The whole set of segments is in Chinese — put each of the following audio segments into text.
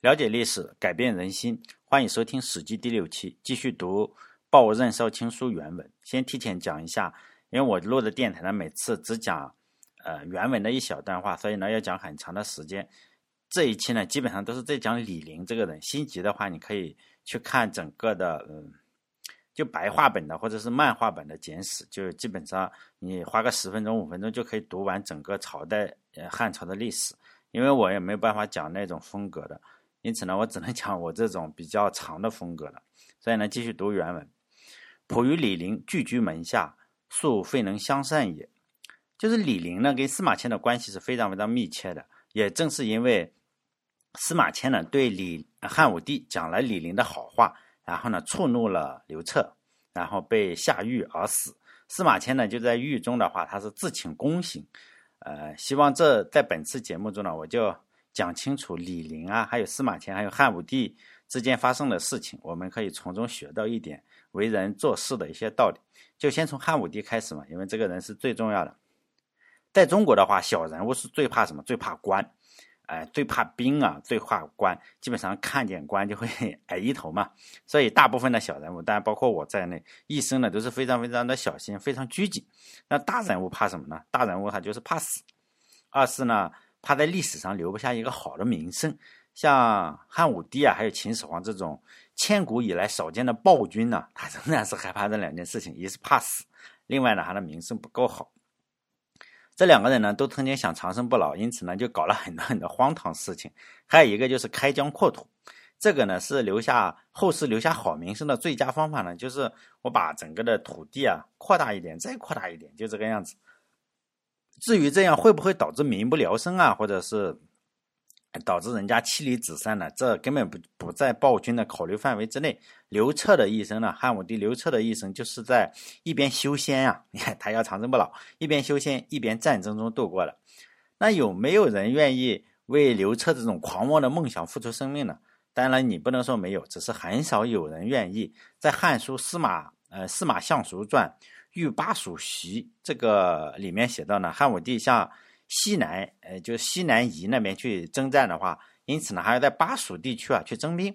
了解历史，改变人心。欢迎收听《史记》第六期，继续读报任少卿书原文。先提前讲一下，因为我录的电台呢，每次只讲呃原文的一小段话，所以呢要讲很长的时间。这一期呢，基本上都是在讲李陵这个人。心急的话，你可以去看整个的嗯，就白话本的或者是漫画本的简史，就基本上你花个十分钟、五分钟就可以读完整个朝代呃汉朝的历史。因为我也没有办法讲那种风格的。因此呢，我只能讲我这种比较长的风格了。所以呢，继续读原文。普与李陵聚居门下，素非能相善也。就是李陵呢，跟司马迁的关系是非常非常密切的。也正是因为司马迁呢，对李汉武帝讲了李陵的好话，然后呢，触怒了刘彻，然后被下狱而死。司马迁呢，就在狱中的话，他是自请宫刑。呃，希望这在本次节目中呢，我就。讲清楚李陵啊，还有司马迁，还有汉武帝之间发生的事情，我们可以从中学到一点为人做事的一些道理。就先从汉武帝开始嘛，因为这个人是最重要的。在中国的话，小人物是最怕什么？最怕官，哎，最怕兵啊，最怕官。基本上看见官就会 矮一头嘛。所以大部分的小人物，当然包括我在内，一生呢都是非常非常的小心，非常拘谨。那大人物怕什么呢？大人物他就是怕死。二是呢。他在历史上留不下一个好的名声，像汉武帝啊，还有秦始皇这种千古以来少见的暴君呢，他仍然是害怕这两件事情：一是怕死，另外呢，他的名声不够好。这两个人呢，都曾经想长生不老，因此呢，就搞了很多很多荒唐事情。还有一个就是开疆扩土，这个呢是留下后世留下好名声的最佳方法呢，就是我把整个的土地啊扩大一点，再扩大一点，就这个样子。至于这样会不会导致民不聊生啊，或者是导致人家妻离子散呢？这根本不不在暴君的考虑范围之内。刘彻的一生呢，汉武帝刘彻的一生就是在一边修仙啊，你 看他要长生不老，一边修仙一边战争中度过的。那有没有人愿意为刘彻这种狂妄的梦想付出生命呢？当然，你不能说没有，只是很少有人愿意。在《汉书·司马呃司马相如传》。御巴蜀习这个里面写到呢，汉武帝向西南，呃，就是西南夷那边去征战的话，因此呢，还要在巴蜀地区啊去征兵。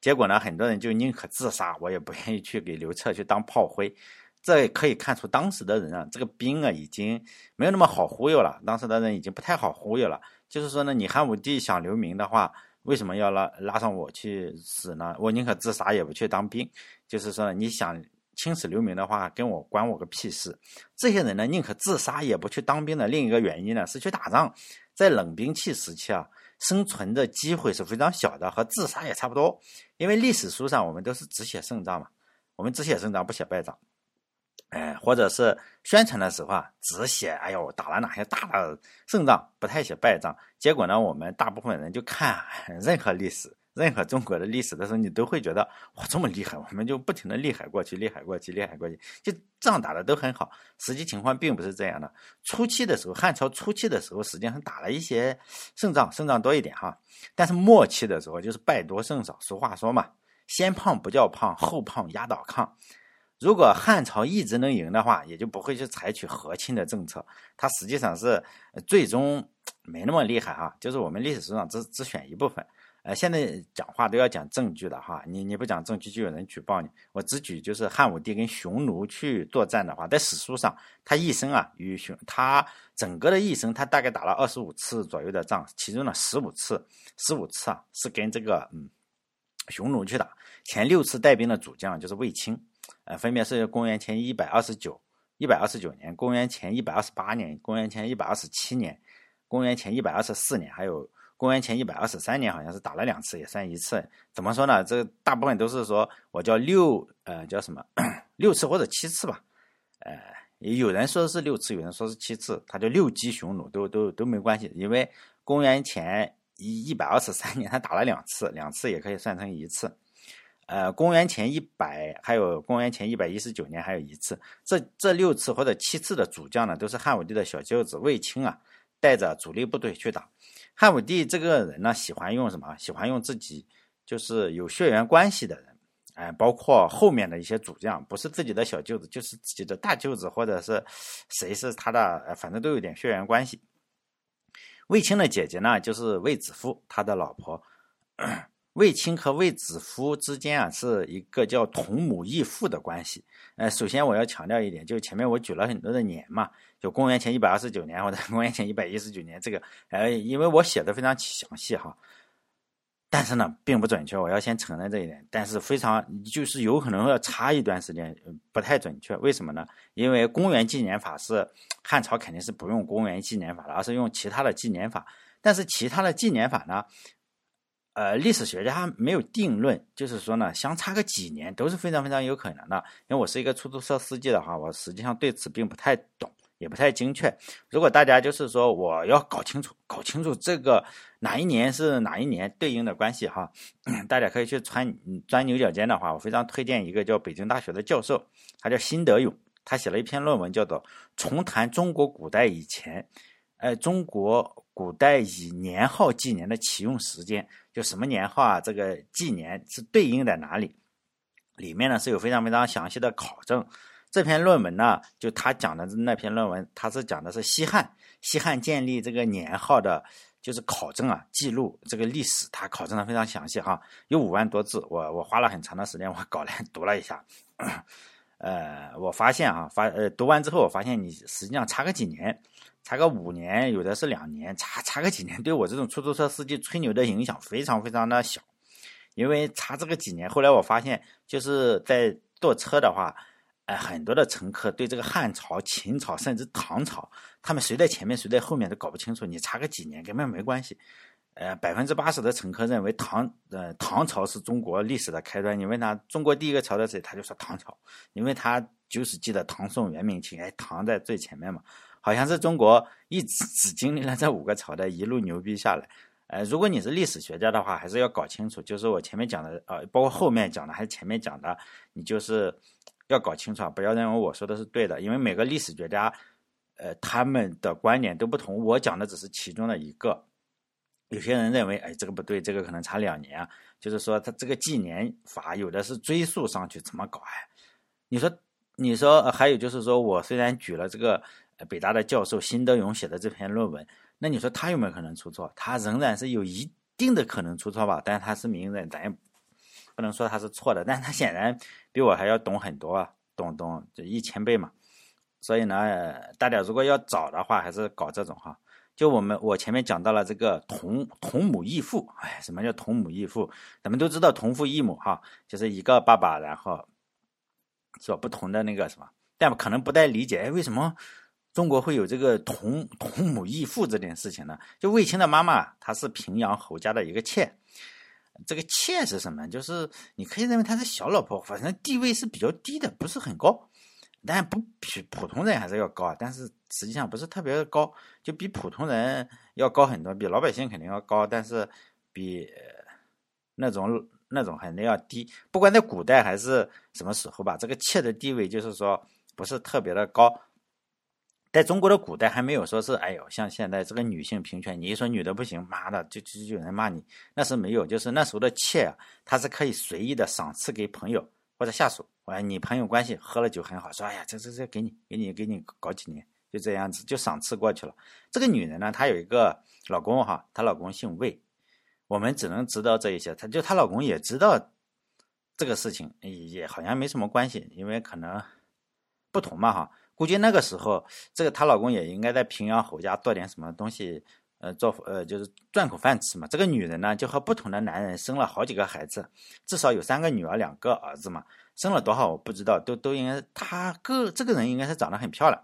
结果呢，很多人就宁可自杀，我也不愿意去给刘彻去当炮灰。这也可以看出当时的人啊，这个兵啊已经没有那么好忽悠了。当时的人已经不太好忽悠了。就是说呢，你汉武帝想留名的话，为什么要拉拉上我去死呢？我宁可自杀也不去当兵。就是说，你想。青史留名的话，跟我关我个屁事！这些人呢，宁可自杀也不去当兵的另一个原因呢，是去打仗。在冷兵器时期啊，生存的机会是非常小的，和自杀也差不多。因为历史书上我们都是只写胜仗嘛，我们只写胜仗不写败仗。哎，或者是宣传的时候啊，只写哎呦打了哪些大的胜仗，不太写败仗。结果呢，我们大部分人就看 任何历史。任何中国的历史的时候，你都会觉得哇这么厉害，我们就不停的厉害过去，厉害过去，厉害过去，就仗打的都很好。实际情况并不是这样的。初期的时候，汉朝初期的时候，实际上打了一些胜仗，胜仗多一点哈。但是末期的时候，就是败多胜少。俗话说嘛，先胖不叫胖，后胖压倒炕。如果汉朝一直能赢的话，也就不会去采取和亲的政策。它实际上是最终没那么厉害哈，就是我们历史书上只只选一部分。呃，现在讲话都要讲证据的哈，你你不讲证据就有人举报你。我只举就是汉武帝跟匈奴去作战的话，在史书上，他一生啊与匈他整个的一生，他大概打了二十五次左右的仗，其中呢十五次十五次啊是跟这个嗯匈奴去打，前六次带兵的主将就是卫青，呃，分别是公元前一百二十九、一百二十九年、公元前一百二十八年、公元前一百二十七年、公元前一百二十四年，还有。公元前一百二十三年，好像是打了两次，也算一次。怎么说呢？这大部分都是说我叫六，呃，叫什么六次或者七次吧。呃，有人说是六次，有人说是七次，他就六击匈奴，都都都没关系。因为公元前一一百二十三年他打了两次，两次也可以算成一次。呃，公元前一百还有公元前一百一十九年还有一次。这这六次或者七次的主将呢，都是汉武帝的小舅子卫青啊，带着主力部队去打。汉武帝这个人呢，喜欢用什么？喜欢用自己就是有血缘关系的人，哎，包括后面的一些主将，不是自己的小舅子，就是自己的大舅子，或者是谁是他的，反正都有点血缘关系。卫青的姐姐呢，就是卫子夫，他的老婆，卫青和卫子夫之间啊，是一个叫同母异父的关系。呃，首先我要强调一点，就是前面我举了很多的年嘛，就公元前一百二十九年或者公元前一百一十九年，这个，呃，因为我写的非常详细哈，但是呢，并不准确，我要先承认这一点。但是非常就是有可能要差一段时间，不太准确。为什么呢？因为公元纪年法是汉朝肯定是不用公元纪年法的，而是用其他的纪年法。但是其他的纪年法呢？呃，历史学家没有定论，就是说呢，相差个几年都是非常非常有可能的。因为我是一个出租车司机的话，我实际上对此并不太懂，也不太精确。如果大家就是说我要搞清楚，搞清楚这个哪一年是哪一年对应的关系哈，大家可以去穿钻牛角尖的话，我非常推荐一个叫北京大学的教授，他叫辛德勇，他写了一篇论文叫做《重谈中国古代以前》。呃，中国古代以年号纪年的启用时间，就什么年号啊？这个纪年是对应在哪里？里面呢是有非常非常详细的考证。这篇论文呢，就他讲的那篇论文，他是讲的是西汉，西汉建立这个年号的，就是考证啊，记录这个历史，他考证的非常详细哈，有五万多字，我我花了很长的时间，我搞来读了一下。呃，我发现啊，发呃读完之后，我发现你实际上差个几年。差个五年，有的是两年，差差个几年，对我这种出租车司机吹牛的影响非常非常的小，因为差这个几年，后来我发现就是在坐车的话，呃，很多的乘客对这个汉朝、秦朝甚至唐朝，他们谁在前面谁在后面都搞不清楚，你差个几年根本没关系。呃，百分之八十的乘客认为唐呃唐朝是中国历史的开端，你问他中国第一个朝代谁，他就说唐朝，因为他就是记得唐宋元明清，哎，唐在最前面嘛。好像是中国一直只经历了这五个朝代，一路牛逼下来。呃，如果你是历史学家的话，还是要搞清楚，就是我前面讲的，呃，包括后面讲的，还是前面讲的，你就是要搞清楚啊，不要认为我说的是对的，因为每个历史学家，呃，他们的观点都不同，我讲的只是其中的一个。有些人认为，哎，这个不对，这个可能差两年啊，就是说他这个纪年法有的是追溯上去，怎么搞哎？你说，你说，还有就是说我虽然举了这个。北大的教授辛德勇写的这篇论文，那你说他有没有可能出错？他仍然是有一定的可能出错吧，但是他是名人，咱也不能说他是错的。但他显然比我还要懂很多啊，懂懂这一千倍嘛。所以呢，大家如果要找的话，还是搞这种哈。就我们我前面讲到了这个同同母异父，哎，什么叫同母异父？咱们都知道同父异母哈，就是一个爸爸，然后做不同的那个什么，但可能不太理解，哎，为什么？中国会有这个同同母异父这件事情呢？就卫青的妈妈，她是平阳侯家的一个妾。这个妾是什么？就是你可以认为她是小老婆，反正地位是比较低的，不是很高。但不比普通人还是要高，但是实际上不是特别的高，就比普通人要高很多，比老百姓肯定要高，但是比那种那种肯定要低。不管在古代还是什么时候吧，这个妾的地位就是说不是特别的高。在中国的古代还没有说是，哎呦，像现在这个女性平权，你一说女的不行，妈的，就就就有人骂你。那是没有，就是那时候的妾啊，她是可以随意的赏赐给朋友或者下属。哎，你朋友关系喝了酒很好，说哎呀，这这这给你，给你，给你搞几年，就这样子就赏赐过去了。这个女人呢，她有一个老公哈，她老公姓魏，我们只能知道这一些。她就她老公也知道这个事情，也好像没什么关系，因为可能不同嘛哈。估计那个时候，这个她老公也应该在平阳侯家做点什么东西，呃，做呃就是赚口饭吃嘛。这个女人呢，就和不同的男人生了好几个孩子，至少有三个女儿，两个儿子嘛。生了多少我不知道，都都应该她个这个人应该是长得很漂亮，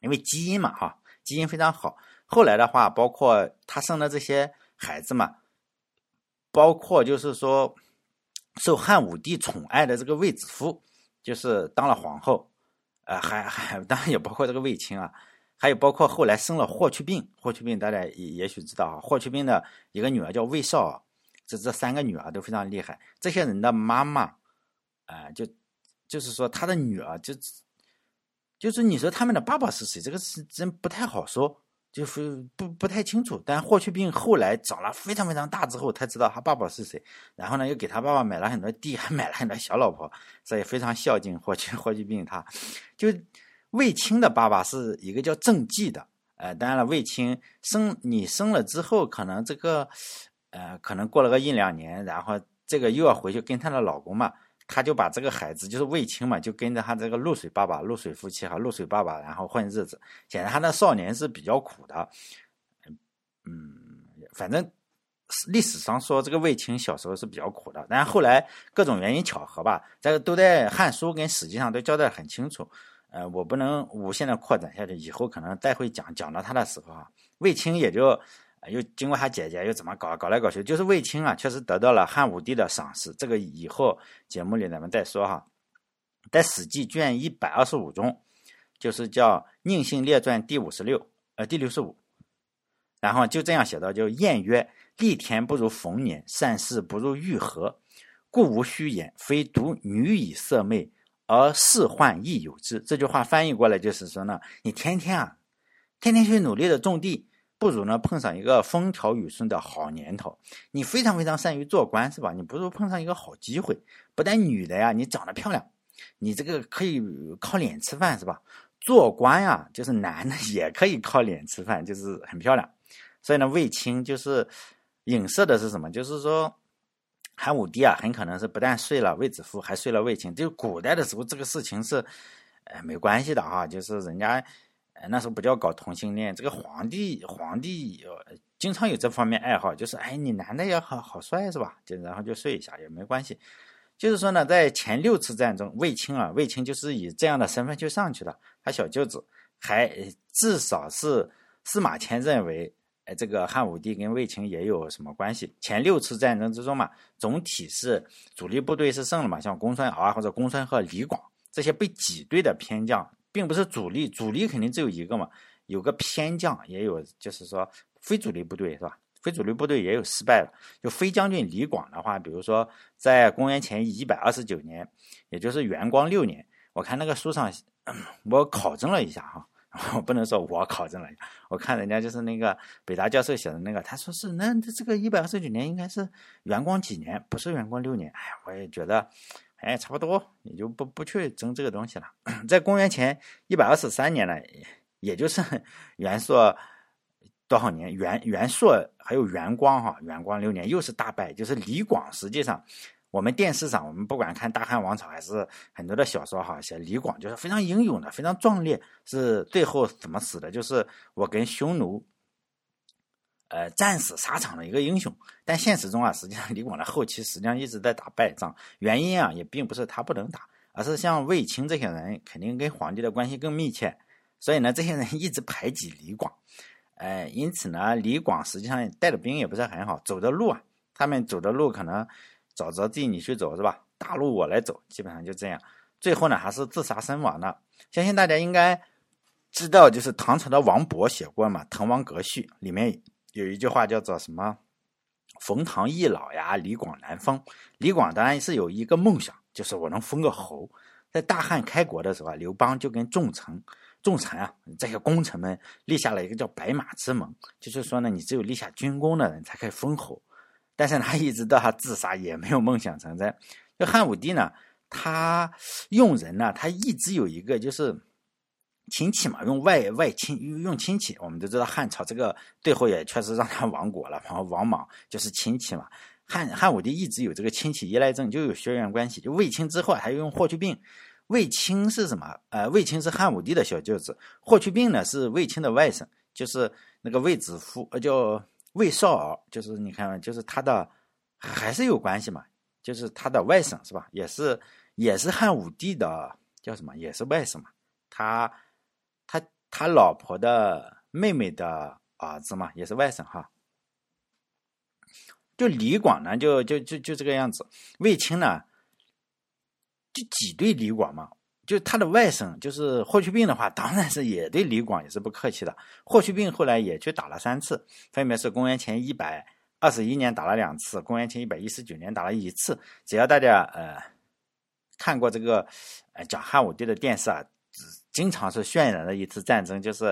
因为基因嘛哈，基因非常好。后来的话，包括她生的这些孩子嘛，包括就是说受汉武帝宠爱的这个卫子夫，就是当了皇后。呃，还还当然也包括这个卫青啊，还有包括后来生了霍去病，霍去病大家也也许知道啊，霍去病的一个女儿叫卫少，这这三个女儿都非常厉害。这些人的妈妈，啊，就就是说他的女儿，就就是你说他们的爸爸是谁，这个是真不太好说。就是不不太清楚，但霍去病后来长了非常非常大之后，他知道他爸爸是谁，然后呢又给他爸爸买了很多地，还买了很多小老婆，所以非常孝敬霍去霍去病。他就卫青的爸爸是一个叫郑季的，呃，当然了，卫青生你生了之后，可能这个呃，可能过了个一两年，然后这个又要回去跟她的老公嘛，他就把这个孩子就是卫青嘛，就跟着他这个露水爸爸、露水夫妻哈、露水爸爸，然后混日子。显然，他的少年是比较苦的。嗯，反正历史上说这个卫青小时候是比较苦的，但是后来各种原因巧合吧，这个都在《汉书》跟《史记》上都交代很清楚。呃，我不能无限的扩展下去，以后可能再会讲讲到他的时候啊，卫青也就又经过他姐姐又怎么搞搞来搞去，就是卫青啊，确实得到了汉武帝的赏识。这个以后节目里咱们再说哈。在《史记》卷一百二十五中，就是叫《宁姓列传》第五十六，呃，第六十五，然后就这样写到，就晏曰：“立田不如逢年，善事不如遇合，故无虚言，非独女以色媚。”而仕宦亦有之。这句话翻译过来就是说呢，你天天啊，天天去努力的种地，不如呢碰上一个风调雨顺的好年头。你非常非常善于做官，是吧？你不如碰上一个好机会。不但女的呀，你长得漂亮，你这个可以靠脸吃饭，是吧？做官呀，就是男的也可以靠脸吃饭，就是很漂亮。所以呢，卫青就是影射的是什么？就是说。汉武帝啊，很可能是不但睡了卫子夫，还睡了卫青。就古代的时候，这个事情是，呃，没关系的哈。就是人家，呃，那时候不叫搞同性恋。这个皇帝，皇帝经常有这方面爱好，就是哎，你男的也好好帅是吧？就然后就睡一下也没关系。就是说呢，在前六次战争，卫青啊，卫青就是以这样的身份就上去了。他小舅子还至少是司马迁认为。哎，这个汉武帝跟卫青也有什么关系？前六次战争之中嘛，总体是主力部队是胜了嘛，像公孙敖啊或者公孙贺、李广这些被挤兑的偏将，并不是主力，主力肯定只有一个嘛，有个偏将也有，就是说非主力部队是吧？非主力部队也有失败了。就飞将军李广的话，比如说在公元前一百二十九年，也就是元光六年，我看那个书上我考证了一下哈。我不能说我考证了，我看人家就是那个北大教授写的那个，他说是那这个一百二十九年应该是元光几年，不是元光六年。哎呀，我也觉得，哎，差不多，也就不不去争这个东西了。在公元前一百二十三年呢，也就是 元朔多少年？元元朔还有元光哈，元光六年又是大败，就是李广实际上。我们电视上，我们不管看大汉王朝还是很多的小说哈，写李广就是非常英勇的，非常壮烈。是最后怎么死的？就是我跟匈奴，呃，战死沙场的一个英雄。但现实中啊，实际上李广的后期实际上一直在打败仗。原因啊，也并不是他不能打，而是像卫青这些人肯定跟皇帝的关系更密切，所以呢，这些人一直排挤李广。呃，因此呢，李广实际上带的兵也不是很好，走的路啊，他们走的路可能。沼泽地你去走是吧？大路我来走，基本上就这样。最后呢，还是自杀身亡了。相信大家应该知道，就是唐朝的王勃写过嘛，《滕王阁序》里面有一句话叫做什么？“冯唐易老呀，李广难封。”李广当然是有一个梦想，就是我能封个侯。在大汉开国的时候啊，刘邦就跟众臣、众臣啊这些功臣们立下了一个叫白马之盟，就是说呢，你只有立下军功的人才可以封侯。但是他一直到他自杀也没有梦想成真。就汉武帝呢，他用人呢，他一直有一个就是亲戚嘛，用外外亲用亲戚。我们都知道汉朝这个最后也确实让他亡国了，然后王莽就是亲戚嘛。汉汉武帝一直有这个亲戚依赖症，就有血缘关系。就卫青之后还用霍去病。卫青是什么？呃，卫青是汉武帝的小舅子，霍去病呢是卫青的外甥，就是那个卫子夫，呃叫。卫少儿就是你看，就是他的还是有关系嘛，就是他的外甥是吧？也是也是汉武帝的叫什么？也是外甥嘛。他他老婆的妹妹的儿子嘛，也是外甥哈。就李广呢，就就就就这个样子。卫青呢，就挤兑李广嘛。就他的外甥，就是霍去病的话，当然是也对李广也是不客气的。霍去病后来也去打了三次，分别是公元前一百二十一年打了两次，公元前一百一十九年打了一次。只要大家呃看过这个呃讲汉武帝的电视啊，经常是渲染的一次战争，就是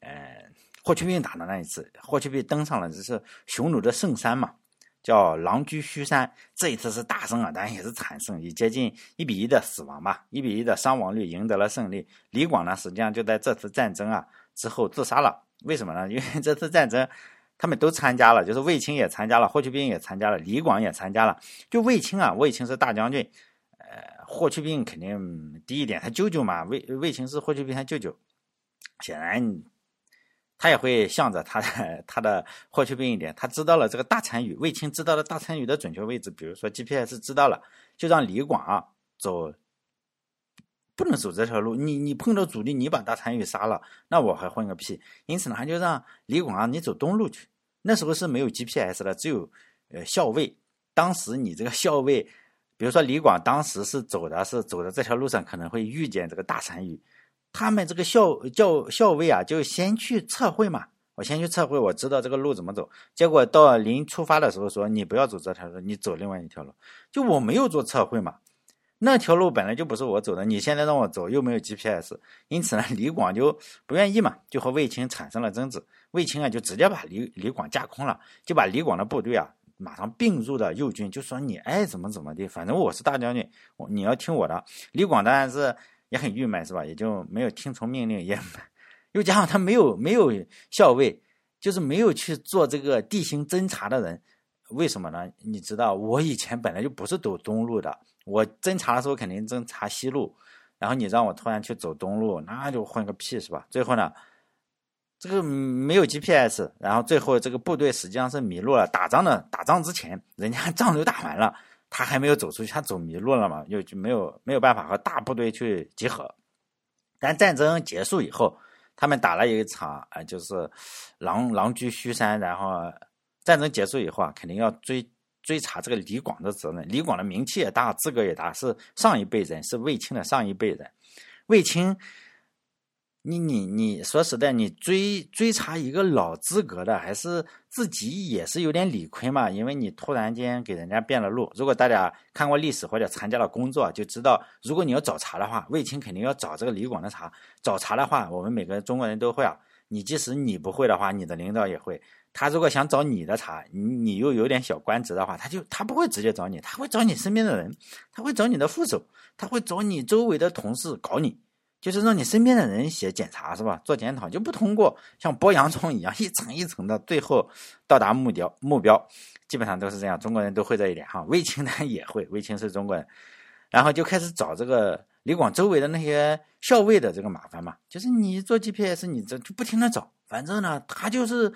呃霍去病打的那一次。霍去病登上了就是匈奴的圣山嘛。叫狼居胥山，这一次是大胜啊，当然也是惨胜，以接近一比一的死亡吧，一比一的伤亡率赢得了胜利。李广呢，实际上就在这次战争啊之后自杀了。为什么呢？因为这次战争他们都参加了，就是卫青也参加了，霍去病也参加了，李广也参加了。就卫青啊，卫青是大将军，霍去病肯定低一点，他舅舅嘛，卫卫青是霍去病他舅舅，显然他也会向着他的他的霍去病一点，他知道了这个大单于，卫青知道了大单于的准确位置，比如说 GPS 知道了，就让李广啊走。不能走这条路，你你碰到阻力，你把大单于杀了，那我还混个屁。因此呢，他就让李广啊，你走东路去。那时候是没有 GPS 的，只有呃校尉。当时你这个校尉，比如说李广当时是走的是走的这条路上，可能会遇见这个大单于。他们这个校校校尉啊，就先去测绘嘛。我先去测绘，我知道这个路怎么走。结果到临出发的时候说，你不要走这条路，你走另外一条路。就我没有做测绘嘛。那条路本来就不是我走的，你现在让我走又没有 GPS，因此呢，李广就不愿意嘛，就和卫青产生了争执。卫青啊，就直接把李李广架空了，就把李广的部队啊马上并入的右军，就说你爱怎么怎么地，反正我是大将军，你要听我的。李广当然是也很郁闷，是吧？也就没有听从命令，也 又加上他没有没有校尉，就是没有去做这个地形侦察的人。为什么呢？你知道，我以前本来就不是走东路的，我侦查的时候肯定侦查西路，然后你让我突然去走东路，那就混个屁是吧？最后呢，这个没有 GPS，然后最后这个部队实际上是迷路了。打仗的打仗之前，人家 仗都打完了，他还没有走出去，他走迷路了嘛，又就没有没有办法和大部队去集合。但战争结束以后，他们打了一场，呃，就是狼狼居胥山，然后。战争结束以后啊，肯定要追追查这个李广的责任。李广的名气也大，资格也大，是上一辈人，是卫青的上一辈人。卫青，你你你说实在，你追追查一个老资格的，还是自己也是有点理亏嘛？因为你突然间给人家变了路。如果大家看过历史或者参加了工作，就知道，如果你要找茬的话，卫青肯定要找这个李广的茬。找茬的话，我们每个中国人都会啊。你即使你不会的话，你的领导也会。他如果想找你的茬，你你又有点小官职的话，他就他不会直接找你，他会找你身边的人，他会找你的副手，他会找你周围的同事搞你，就是让你身边的人写检查是吧？做检讨就不通过，像剥洋葱一样一层一层的，最后到达目标目标，基本上都是这样。中国人都会这一点哈，卫青呢 也会，卫青是中国人，然后就开始找这个李广周围的那些校尉的这个麻烦嘛，就是你做 GPS，你这就不停的找，反正呢他就是。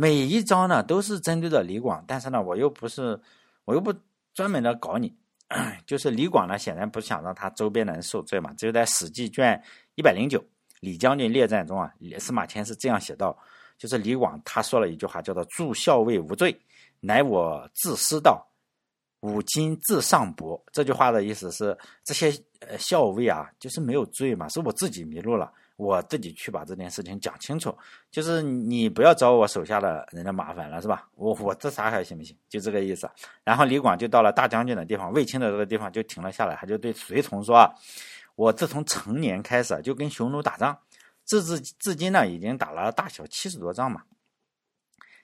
每一招呢都是针对着李广，但是呢，我又不是，我又不专门的搞你，就是李广呢，显然不想让他周边的人受罪嘛。只有在《史记》卷一百零九《李将军列传》中啊，司马迁是这样写道：，就是李广他说了一句话，叫做“助校尉无罪，乃我自失道，吾今自上薄”。这句话的意思是，这些呃校尉啊，就是没有罪嘛，是我自己迷路了。我自己去把这件事情讲清楚，就是你不要找我手下的人的麻烦了，是吧？我我这啥还行不行？就这个意思。然后李广就到了大将军的地方，卫青的这个地方就停了下来，他就对随从说：“啊，我自从成年开始就跟匈奴打仗，至至至今呢，已经打了大小七十多仗嘛。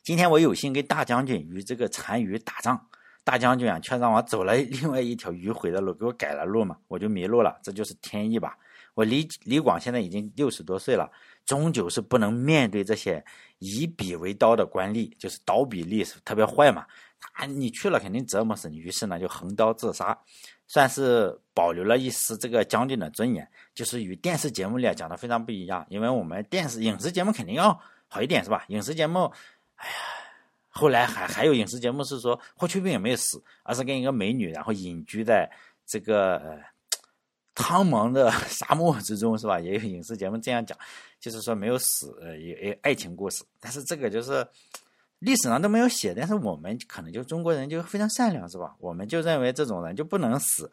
今天我有幸跟大将军与这个单于打仗，大将军啊却让我走了另外一条迂回的路，给我改了路嘛，我就迷路了，这就是天意吧。”我李李广现在已经六十多岁了，终究是不能面对这些以笔为刀的官吏，就是刀笔吏是特别坏嘛。他你去了肯定折磨死你，于是呢就横刀自杀，算是保留了一丝这个将军的尊严。就是与电视节目里讲的非常不一样，因为我们电视影视节目肯定要好一点是吧？影视节目，哎呀，后来还还有影视节目是说霍去病也没有死，而是跟一个美女然后隐居在这个。苍茫的沙漠之中，是吧？也有影视节目这样讲，就是说没有死，呃，也爱情故事。但是这个就是历史上都没有写，但是我们可能就中国人就非常善良，是吧？我们就认为这种人就不能死，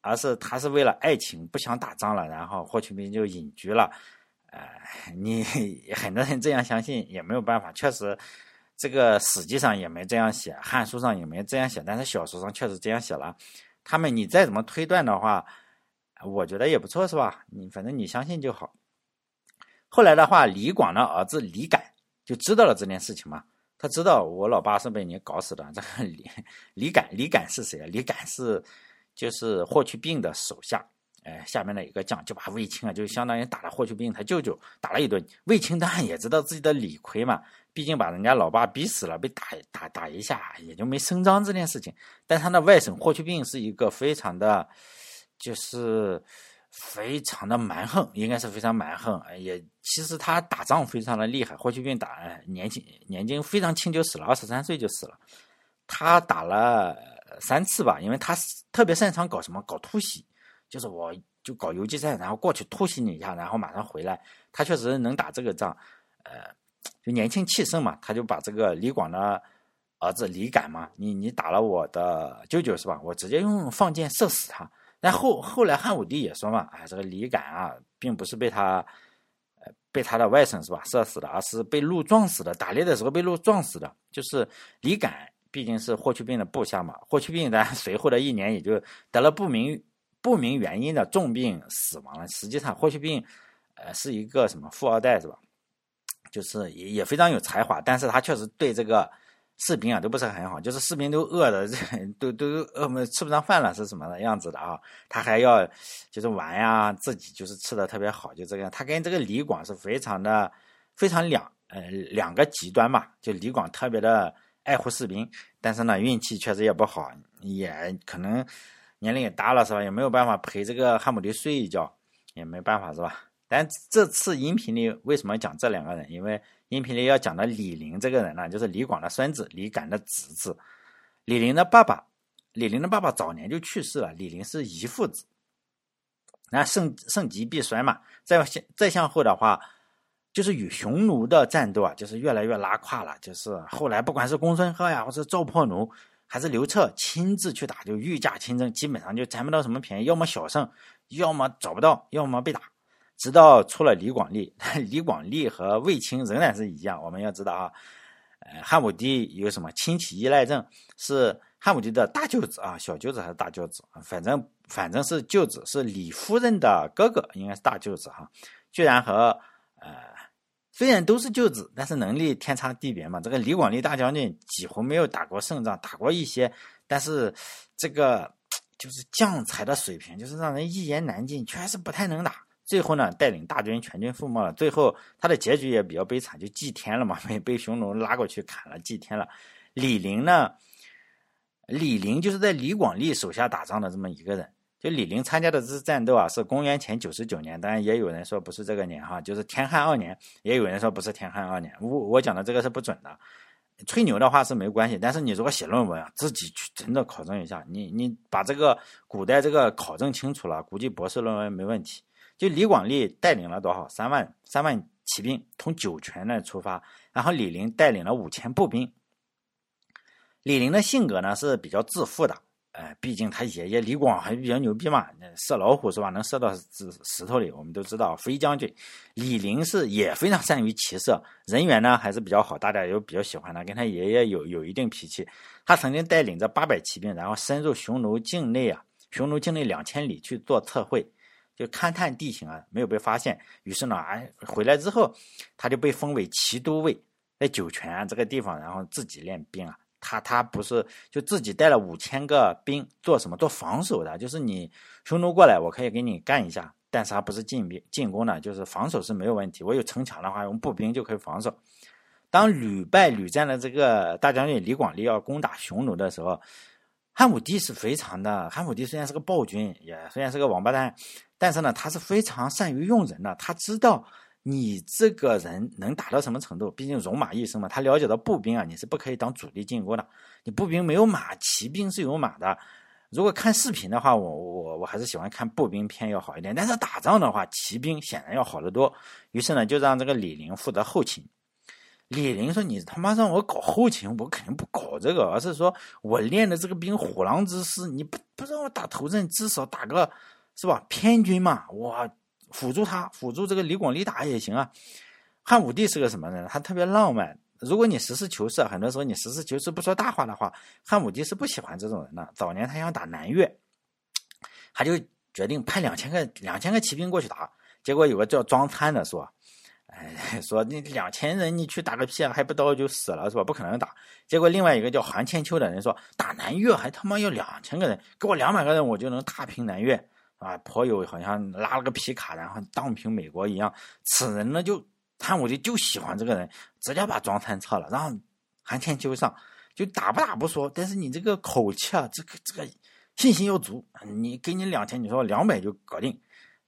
而是他是为了爱情不想打仗了，然后霍去病就隐居了。呃，你很多人这样相信也没有办法，确实这个史记上也没这样写，汉书上也没这样写，但是小说上确实这样写了。他们你再怎么推断的话。我觉得也不错，是吧？你反正你相信就好。后来的话，李广的儿子李敢就知道了这件事情嘛。他知道我老爸是被你搞死的。这个李李敢，李敢是谁啊？李敢是就是霍去病的手下，呃，下面的一个将就把卫青啊，就相当于打了霍去病他舅舅，打了一顿。卫青当然也知道自己的理亏嘛，毕竟把人家老爸逼死了，被打打打一下，也就没声张这件事情。但他的外甥霍去病是一个非常的，就是非常的蛮横，应该是非常蛮横。也其实他打仗非常的厉害。霍去病打年轻年轻非常轻就死了，二十三岁就死了。他打了三次吧，因为他特别擅长搞什么搞突袭。就是我就搞游击战，然后过去突袭你一下，然后马上回来。他确实能打这个仗，呃，就年轻气盛嘛。他就把这个李广的儿子李敢嘛，你你打了我的舅舅是吧？我直接用放箭射死他。然后后来汉武帝也说嘛，哎，这个李敢啊，并不是被他呃被他的外甥是吧射死的，而是被鹿撞死的。打猎的时候被鹿撞死的。就是李敢毕竟是霍去病的部下嘛，霍去病在随后的一年也就得了不明。不明原因的重病死亡了。实际上，霍去病，呃，是一个什么富二代是吧？就是也也非常有才华，但是他确实对这个士兵啊都不是很好，就是士兵都饿的 都都饿么吃不上饭了是什么的样子的啊？他还要就是玩呀，自己就是吃的特别好，就这样。他跟这个李广是非常的非常两呃两个极端嘛。就李广特别的爱护士兵，但是呢运气确实也不好，也可能。年龄也大了是吧？也没有办法陪这个汉武帝睡一觉，也没办法是吧？但这次音频里为什么讲这两个人？因为音频里要讲的李陵这个人呢，就是李广的孙子，李敢的侄子。李陵的爸爸，李陵的爸爸早年就去世了。李陵是遗父子，那盛盛极必衰嘛。再向再向后的话，就是与匈奴的战斗啊，就是越来越拉胯了。就是后来不管是公孙贺呀，或是赵破奴。还是刘彻亲自去打，就御驾亲征，基本上就占不到什么便宜，要么小胜，要么找不到，要么被打。直到出了李广利，李广利和卫青仍然是一样。我们要知道啊，呃，汉武帝有什么亲戚依赖症？是汉武帝的大舅子啊，小舅子还是大舅子？反正反正是舅子，是李夫人的哥哥，应该是大舅子哈。居然和呃。虽然都是舅子，但是能力天差地别嘛。这个李广利大将军几乎没有打过胜仗，打过一些，但是这个 就是将才的水平，就是让人一言难尽，确实不太能打。最后呢，带领大军全军覆没了。最后他的结局也比较悲惨，就祭天了嘛，被被匈奴拉过去砍了，祭天了。李陵呢，李陵就是在李广利手下打仗的这么一个人。就李陵参加的这次战斗啊，是公元前九十九年，当然也有人说不是这个年哈，就是天汉二年，也有人说不是天汉二年。我我讲的这个是不准的，吹牛的话是没关系，但是你如果写论文啊，自己去真的考证一下，你你把这个古代这个考证清楚了，估计博士论文没问题。就李广利带领了多少三万三万骑兵从酒泉那出发，然后李陵带领了五千步兵。李陵的性格呢是比较自负的。哎，毕竟他爷爷李广还比较牛逼嘛，射老虎是吧？能射到石石头里。我们都知道，飞将军李陵是也非常善于骑射，人缘呢还是比较好，大家也比较喜欢他，跟他爷爷有有一定脾气。他曾经带领着八百骑兵，然后深入匈奴境内啊，匈奴境内两千里去做测绘，就勘探地形啊，没有被发现。于是呢，哎，回来之后，他就被封为骑都尉，在酒泉这个地方，然后自己练兵啊。他他不是就自己带了五千个兵做什么做防守的，就是你匈奴过来，我可以给你干一下，但是他不是进兵进攻的，就是防守是没有问题。我有城墙的话，用步兵就可以防守。当屡败屡战的这个大将军李广利要攻打匈奴的时候，汉武帝是非常的。汉武帝虽然是个暴君，也虽然是个王八蛋，但是呢，他是非常善于用人的，他知道。你这个人能打到什么程度？毕竟戎马一生嘛，他了解到步兵啊，你是不可以当主力进攻的。你步兵没有马，骑兵是有马的。如果看视频的话，我我我还是喜欢看步兵片要好一点。但是打仗的话，骑兵显然要好得多。于是呢，就让这个李陵负责后勤。李陵说：“你他妈让我搞后勤，我肯定不搞这个，而是说我练的这个兵虎狼之师，你不不让我打头阵，至少打个是吧偏军嘛，我。”辅助他，辅助这个李广利打也行啊。汉武帝是个什么人？他特别浪漫。如果你实事求是，很多时候你实事求是不说大话的话，汉武帝是不喜欢这种人的。早年他想打南越，他就决定派两千个两千个骑兵过去打。结果有个叫庄参的说：“哎，说你两千人你去打个屁啊，还不到就死了是吧？不可能打。”结果另外一个叫韩千秋的人说：“打南越还他妈要两千个人，给我两百个人我就能踏平南越。”啊，颇有好像拉了个皮卡，然后荡平美国一样。此人呢，就汉武帝就喜欢这个人，直接把庄参撤了，让韩天秋上，就打不打不说，但是你这个口气啊，这个这个信心要足。你给你两千，你说两百就搞定。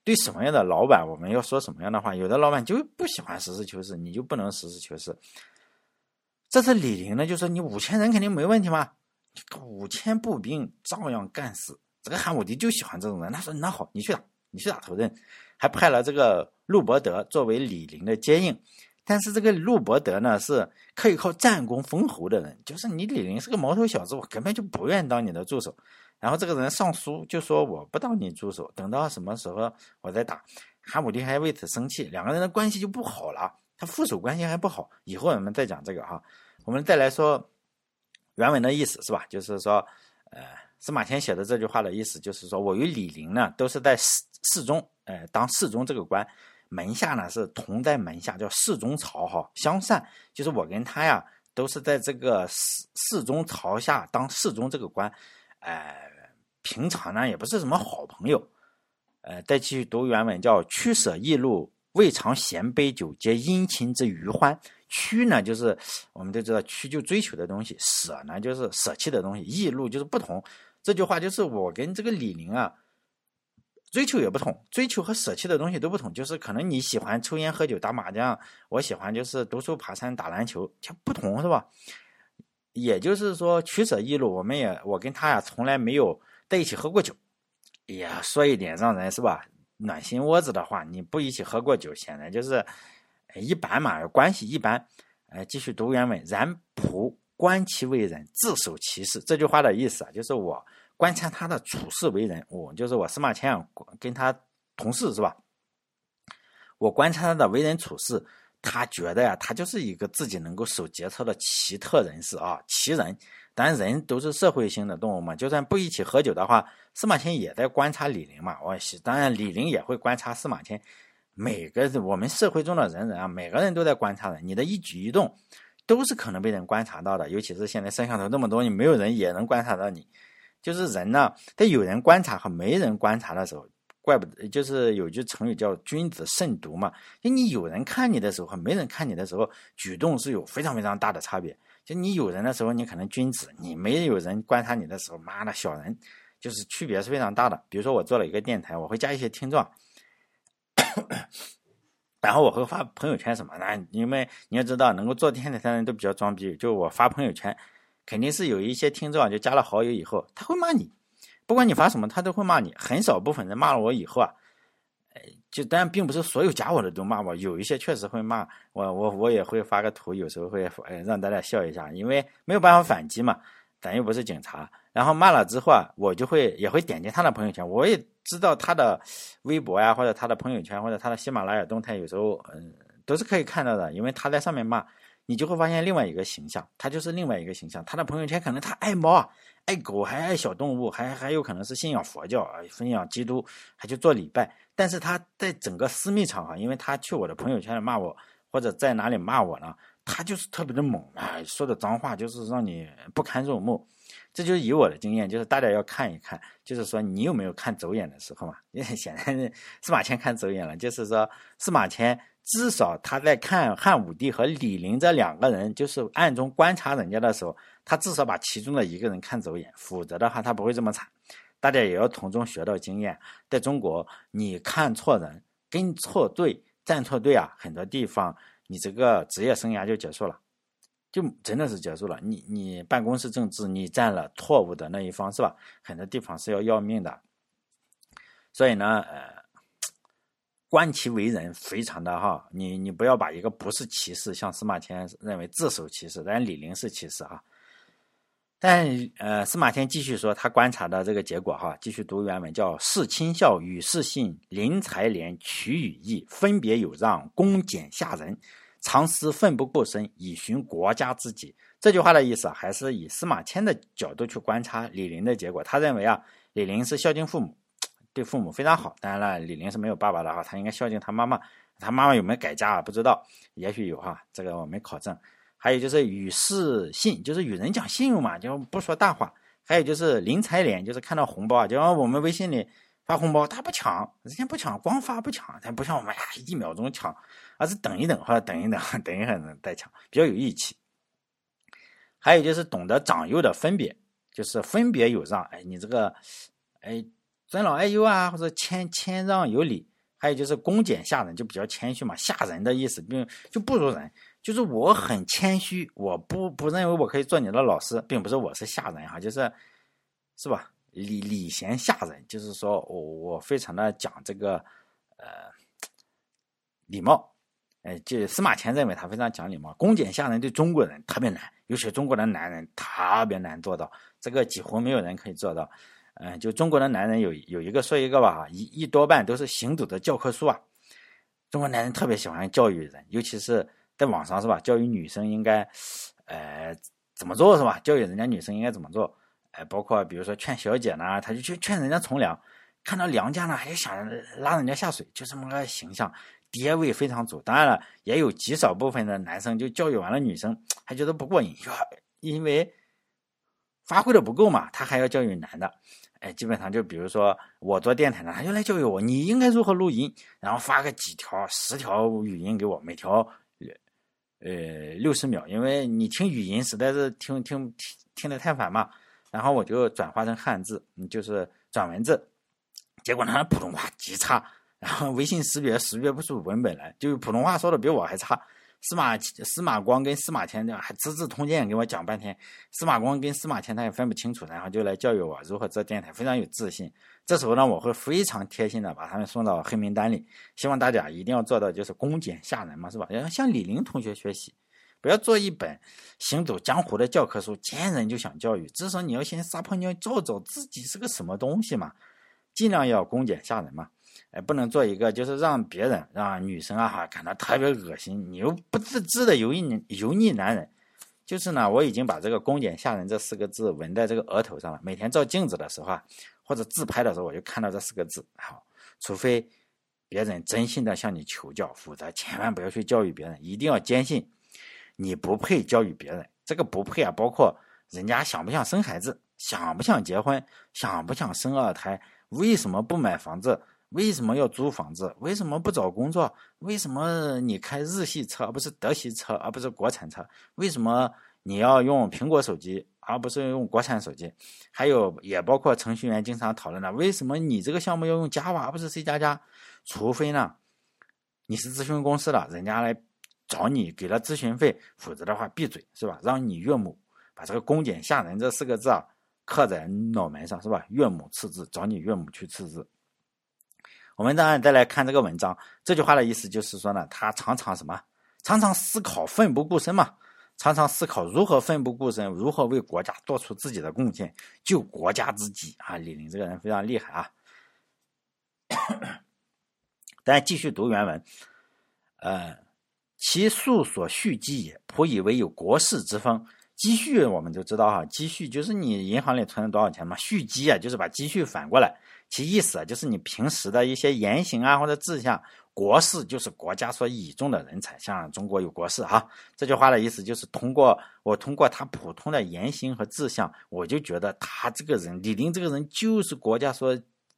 对什么样的老板，我们要说什么样的话？有的老板就不喜欢实事求是，你就不能实事求是。这次李陵呢，就说你五千人肯定没问题吗？五千步兵照样干死。这个汉武帝就喜欢这种人，他说那好，你去打，你去打头阵，还派了这个陆伯德作为李陵的接应。但是这个陆伯德呢，是可以靠战功封侯的人，就是你李陵是个毛头小子，我根本就不愿当你的助手。然后这个人上书就说我不当你助手，等到什么时候我再打。汉武帝还为此生气，两个人的关系就不好了。他副手关系还不好，以后我们再讲这个哈。我们再来说原文的意思是吧？就是说，呃，司马迁写的这句话的意思就是说，我与李陵呢都是在侍侍中，呃，当侍中这个官，门下呢是同在门下，叫侍中朝哈相善，就是我跟他呀都是在这个侍侍中朝下当侍中这个官，呃。平常呢也不是什么好朋友，呃，再继续读原文，叫“驱舍易路，未尝衔杯酒，皆殷勤之余欢。”屈呢，就是我们都知道，屈就追求的东西；舍呢，就是舍弃的东西；易路就是不同。这句话就是我跟这个李宁啊，追求也不同，追求和舍弃的东西都不同。就是可能你喜欢抽烟喝酒打麻将，我喜欢就是读书爬山打篮球，就不同是吧？也就是说，取舍易路，我们也我跟他呀，从来没有。在一起喝过酒，哎呀，说一点让人是吧暖心窝子的话，你不一起喝过酒，显然就是一般嘛，关系一般。呃，继续读原文，然仆观其为人，自守其事。这句话的意思啊，就是我观察他的处事为人，我就是我司马迁跟他同事是吧？我观察他的为人处事，他觉得呀，他就是一个自己能够守节操的奇特人士啊，奇人。但人都是社会性的动物嘛，就算不一起喝酒的话，司马迁也在观察李陵嘛。我当然李陵也会观察司马迁。每个我们社会中的人人啊，每个人都在观察人，你的一举一动都是可能被人观察到的。尤其是现在摄像头那么多，你没有人也能观察到你。就是人呢，在有人观察和没人观察的时候，怪不得就是有句成语叫“君子慎独”嘛。就你有人看你的时候和没人看你的时候，举动是有非常非常大的差别。就你有人的时候，你可能君子；你没有人观察你的时候，妈的小人，就是区别是非常大的。比如说，我做了一个电台，我会加一些听众，然后我会发朋友圈什么的。因为你要知道，能够做电台的人都比较装逼，就我发朋友圈，肯定是有一些听众啊就加了好友以后，他会骂你，不管你发什么，他都会骂你。很少部分人骂了我以后啊。就当然并不是所有加我的都骂我，有一些确实会骂我，我我也会发个图，有时候会呃让大家笑一下，因为没有办法反击嘛，咱又不是警察。然后骂了之后啊，我就会也会点击他的朋友圈，我也知道他的微博呀，或者他的朋友圈，或者他的喜马拉雅动态，有时候嗯都是可以看到的，因为他在上面骂，你就会发现另外一个形象，他就是另外一个形象。他的朋友圈可能他爱猫、爱狗，还爱小动物，还还有可能是信仰佛教啊，信仰基督，还去做礼拜。但是他在整个私密场合，因为他去我的朋友圈里骂我，或者在哪里骂我呢？他就是特别的猛啊，说的脏话就是让你不堪入目。这就是以我的经验，就是大家要看一看，就是说你有没有看走眼的时候嘛？因 为显然司马迁看走眼了，就是说司马迁至少他在看汉武帝和李陵这两个人，就是暗中观察人家的时候，他至少把其中的一个人看走眼，否则的话他不会这么惨。大家也要从中学到经验。在中国，你看错人、跟错队、站错队啊，很多地方你这个职业生涯就结束了，就真的是结束了。你你办公室政治，你占了错误的那一方是吧？很多地方是要要命的。所以呢，呃，观其为人，非常的哈，你你不要把一个不是歧视，像司马迁认为自守其事，但李陵是歧视啊。但呃，司马迁继续说他观察的这个结果哈，继续读原文叫“事亲孝，与事信，临财廉，取与义，分别有让，恭俭下人，常思奋不顾身，以寻国家之计。”这句话的意思还是以司马迁的角度去观察李陵的结果。他认为啊，李陵是孝敬父母，对父母非常好。当然了，李陵是没有爸爸的哈，他应该孝敬他妈妈。他妈妈有没有改嫁啊？不知道，也许有哈，这个我没考证。还有就是与事信，就是与人讲信用嘛，就不说大话。还有就是临财脸，就是看到红包啊，就像我们微信里发红包他不抢，人家不抢，光发不抢，他不像我们呀，一秒钟抢，而是等一等或者等一等，等一等再抢，比较有义气。还有就是懂得长幼的分别，就是分别有让，哎，你这个，哎，尊老爱幼啊，或者谦谦让有礼。还有就是恭俭下人，就比较谦虚嘛，下人的意思，并就不如人，就是我很谦虚，我不不认为我可以做你的老师，并不是我是下人哈，就是是吧？礼礼贤下人，就是说我我非常的讲这个呃礼貌，哎，就司马迁认为他非常讲礼貌，恭俭下人对中国人特别难，尤其中国的男人特别难做到，这个几乎没有人可以做到。嗯，就中国的男人有有一个说一个吧，一一多半都是行走的教科书啊。中国男人特别喜欢教育人，尤其是在网上是吧？教育女生应该，呃，怎么做是吧？教育人家女生应该怎么做？哎，包括比如说劝小姐呢，他就去劝人家从良，看到良家呢，还想拉人家下水，就这么个形象，爹味非常足。当然了，也有极少部分的男生就教育完了女生，还觉得不过瘾，因为发挥的不够嘛，他还要教育男的。哎，基本上就比如说我做电台呢，他就来教育我，你应该如何录音，然后发个几条、十条语音给我，每条呃六十秒，因为你听语音实在是听听听听得太烦嘛，然后我就转化成汉字，就是转文字，结果他普通话极差，然后微信识别识别不出文本来，就普通话说的比我还差。司马司马光跟司马迁的还《资治通鉴》给我讲半天，司马光跟司马迁他也分不清楚，然后就来教育我如何做电台，非常有自信。这时候呢，我会非常贴心的把他们送到黑名单里，希望大家一定要做到就是恭俭下人嘛，是吧？要向李林同学学习，不要做一本行走江湖的教科书，见人就想教育，至少你要先撒泡尿照照自己是个什么东西嘛，尽量要恭俭下人嘛。哎，不能做一个就是让别人让女生啊哈感到特别恶心，你又不自知的油腻油腻男人。就是呢，我已经把这个“公俭下人”这四个字纹在这个额头上了。每天照镜子的时候啊，或者自拍的时候，我就看到这四个字。好，除非别人真心的向你求教，否则千万不要去教育别人。一定要坚信你不配教育别人。这个不配啊，包括人家想不想生孩子，想不想结婚，想不想生二胎，为什么不买房子。为什么要租房子？为什么不找工作？为什么你开日系车而不是德系车，而不是国产车？为什么你要用苹果手机而不是用国产手机？还有，也包括程序员经常讨论的，为什么你这个项目要用 Java 而不是 C 加加？除非呢，你是咨询公司的，人家来找你给了咨询费，否则的话闭嘴，是吧？让你岳母把这个“公俭下人”这四个字啊刻在脑门上，是吧？岳母刺字，找你岳母去刺字。我们当然再来看这个文章，这句话的意思就是说呢，他常常什么，常常思考奋不顾身嘛，常常思考如何奋不顾身，如何为国家做出自己的贡献，救国家之急啊！李林这个人非常厉害啊。但继续读原文，呃，其述所蓄积也，颇以为有国士之风。积蓄我们就知道哈，积蓄就是你银行里存了多少钱嘛，蓄积啊就是把积蓄反过来。其意思啊，就是你平时的一些言行啊，或者志向，国士就是国家所倚重的人才，像中国有国士哈。这句话的意思就是通过我通过他普通的言行和志向，我就觉得他这个人李林这个人就是国家所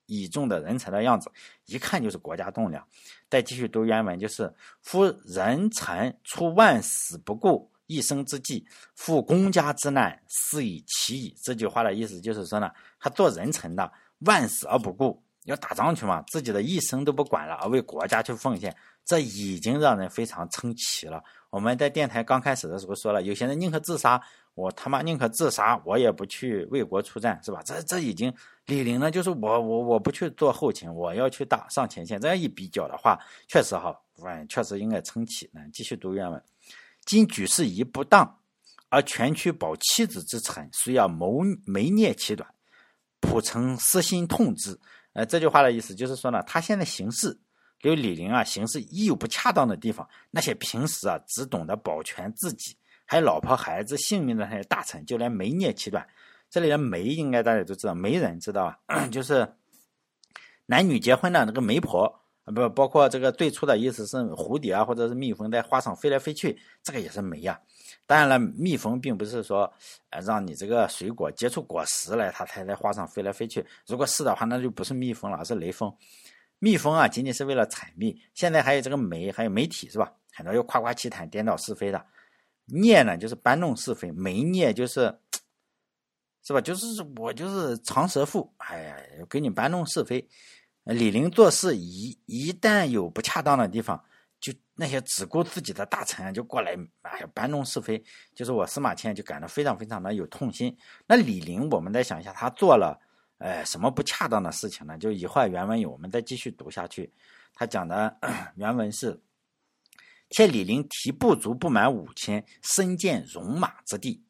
倚重的人才的样子，一看就是国家栋梁。再继续读原文，就是夫人臣出万死不顾一生之计，负公家之难，是以其矣。这句话的意思就是说呢，他做人臣的。万死而不顾，要打仗去嘛？自己的一生都不管了，而为国家去奉献，这已经让人非常称奇了。我们在电台刚开始的时候说了，有些人宁可自杀，我他妈宁可自杀，我也不去为国出战，是吧？这这已经李陵呢，就是我我我不去做后勤，我要去打上前线。这样一比较的话，确实哈，嗯，确实应该称奇。嗯，继续读原文：今举事宜不当，而全区保妻子之臣，虽要谋谋逆其短。普成私心痛之，呃，这句话的意思就是说呢，他现在行事，给李陵啊，行事一有不恰当的地方，那些平时啊只懂得保全自己，还有老婆孩子性命的那些大臣，就连媒孽其短。这里的媒应该大家都知道，媒人知道啊，就是男女结婚的那个媒婆，啊不包括这个最初的意思是蝴蝶啊，或者是蜜蜂在花上飞来飞去，这个也是美呀。当然了，蜜蜂并不是说呃让你这个水果结出果实来，它才在花上飞来飞去。如果是的话，那就不是蜜蜂了，而是雷锋。蜜蜂啊，仅仅是为了采蜜。现在还有这个媒，还有媒体是吧？很多又夸夸其谈、颠倒是非的。孽呢，就是搬弄是非；媒孽就是，是吧？就是我就是长舌妇，哎呀，给你搬弄是非。李陵做事一一旦有不恰当的地方，就那些只顾自己的大臣就过来，哎呀，搬弄是非。就是我司马迁就感到非常非常的有痛心。那李陵，我们再想一下，他做了，呃，什么不恰当的事情呢？就以后原文有，我们再继续读下去。他讲的 原文是：且李陵提不足不满五千，身见戎马之地，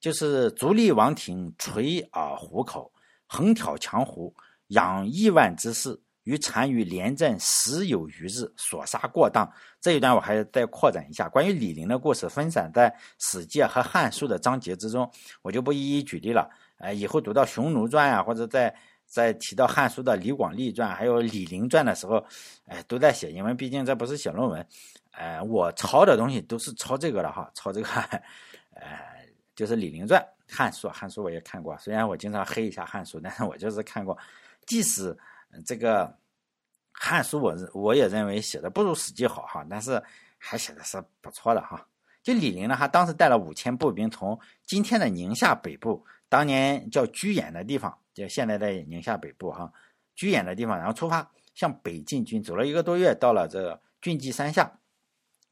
就是足利王庭垂耳虎口，横挑强胡。养亿万之士，与单于连战十有余日，所杀过当。这一段我还是再扩展一下，关于李陵的故事，分散在《史记》和《汉书》的章节之中，我就不一一举例了。呃，以后读到《匈奴传》啊，或者在在提到《汉书》的《李广利传》还有《李陵传》的时候，哎，都在写，因为毕竟这不是写论文。呃，我抄的东西都是抄这个的哈，抄这个，呃，就是《李陵传》《汉书》，《汉书》我也看过，虽然我经常黑一下《汉书》，但是我就是看过。即使这个《汉书》，我我也认为写的不如《史记》好哈，但是还写的是不错的哈。就李陵呢，他当时带了五千步兵，从今天的宁夏北部，当年叫居延的地方，就现在的宁夏北部哈，居延的地方，然后出发向北进军，走了一个多月，到了这个郡记山下。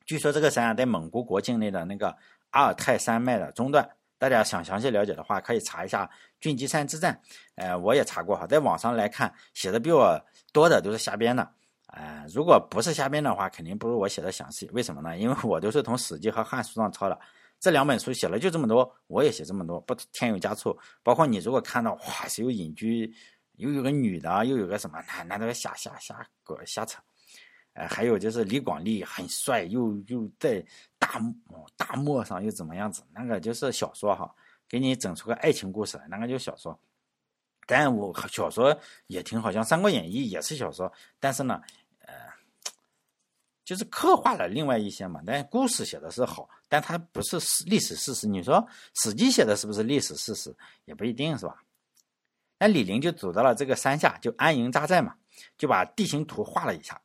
据说这个山啊，在蒙古国境内的那个阿尔泰山脉的中段。大家想详细了解的话，可以查一下俊基山之战。呃，我也查过哈，在网上来看，写的比我多的都是瞎编的。呃，如果不是瞎编的话，肯定不如我写的详细。为什么呢？因为我都是从《史记》和《汉书》上抄的。这两本书写了就这么多，我也写这么多，不添油加醋。包括你如果看到哇，谁有隐居，又有个女的，又有个什么，那那都瞎瞎瞎搞瞎扯。呃，还有就是李广利很帅，又又在大大漠上又怎么样子？那个就是小说哈，给你整出个爱情故事来，那个就小说。但我小说也挺好，像《三国演义》也是小说，但是呢，呃，就是刻画了另外一些嘛。但故事写的是好，但它不是历史事实。你说《史记》写的是不是历史事实？也不一定是吧。那李陵就走到了这个山下，就安营扎寨嘛，就把地形图画了一下，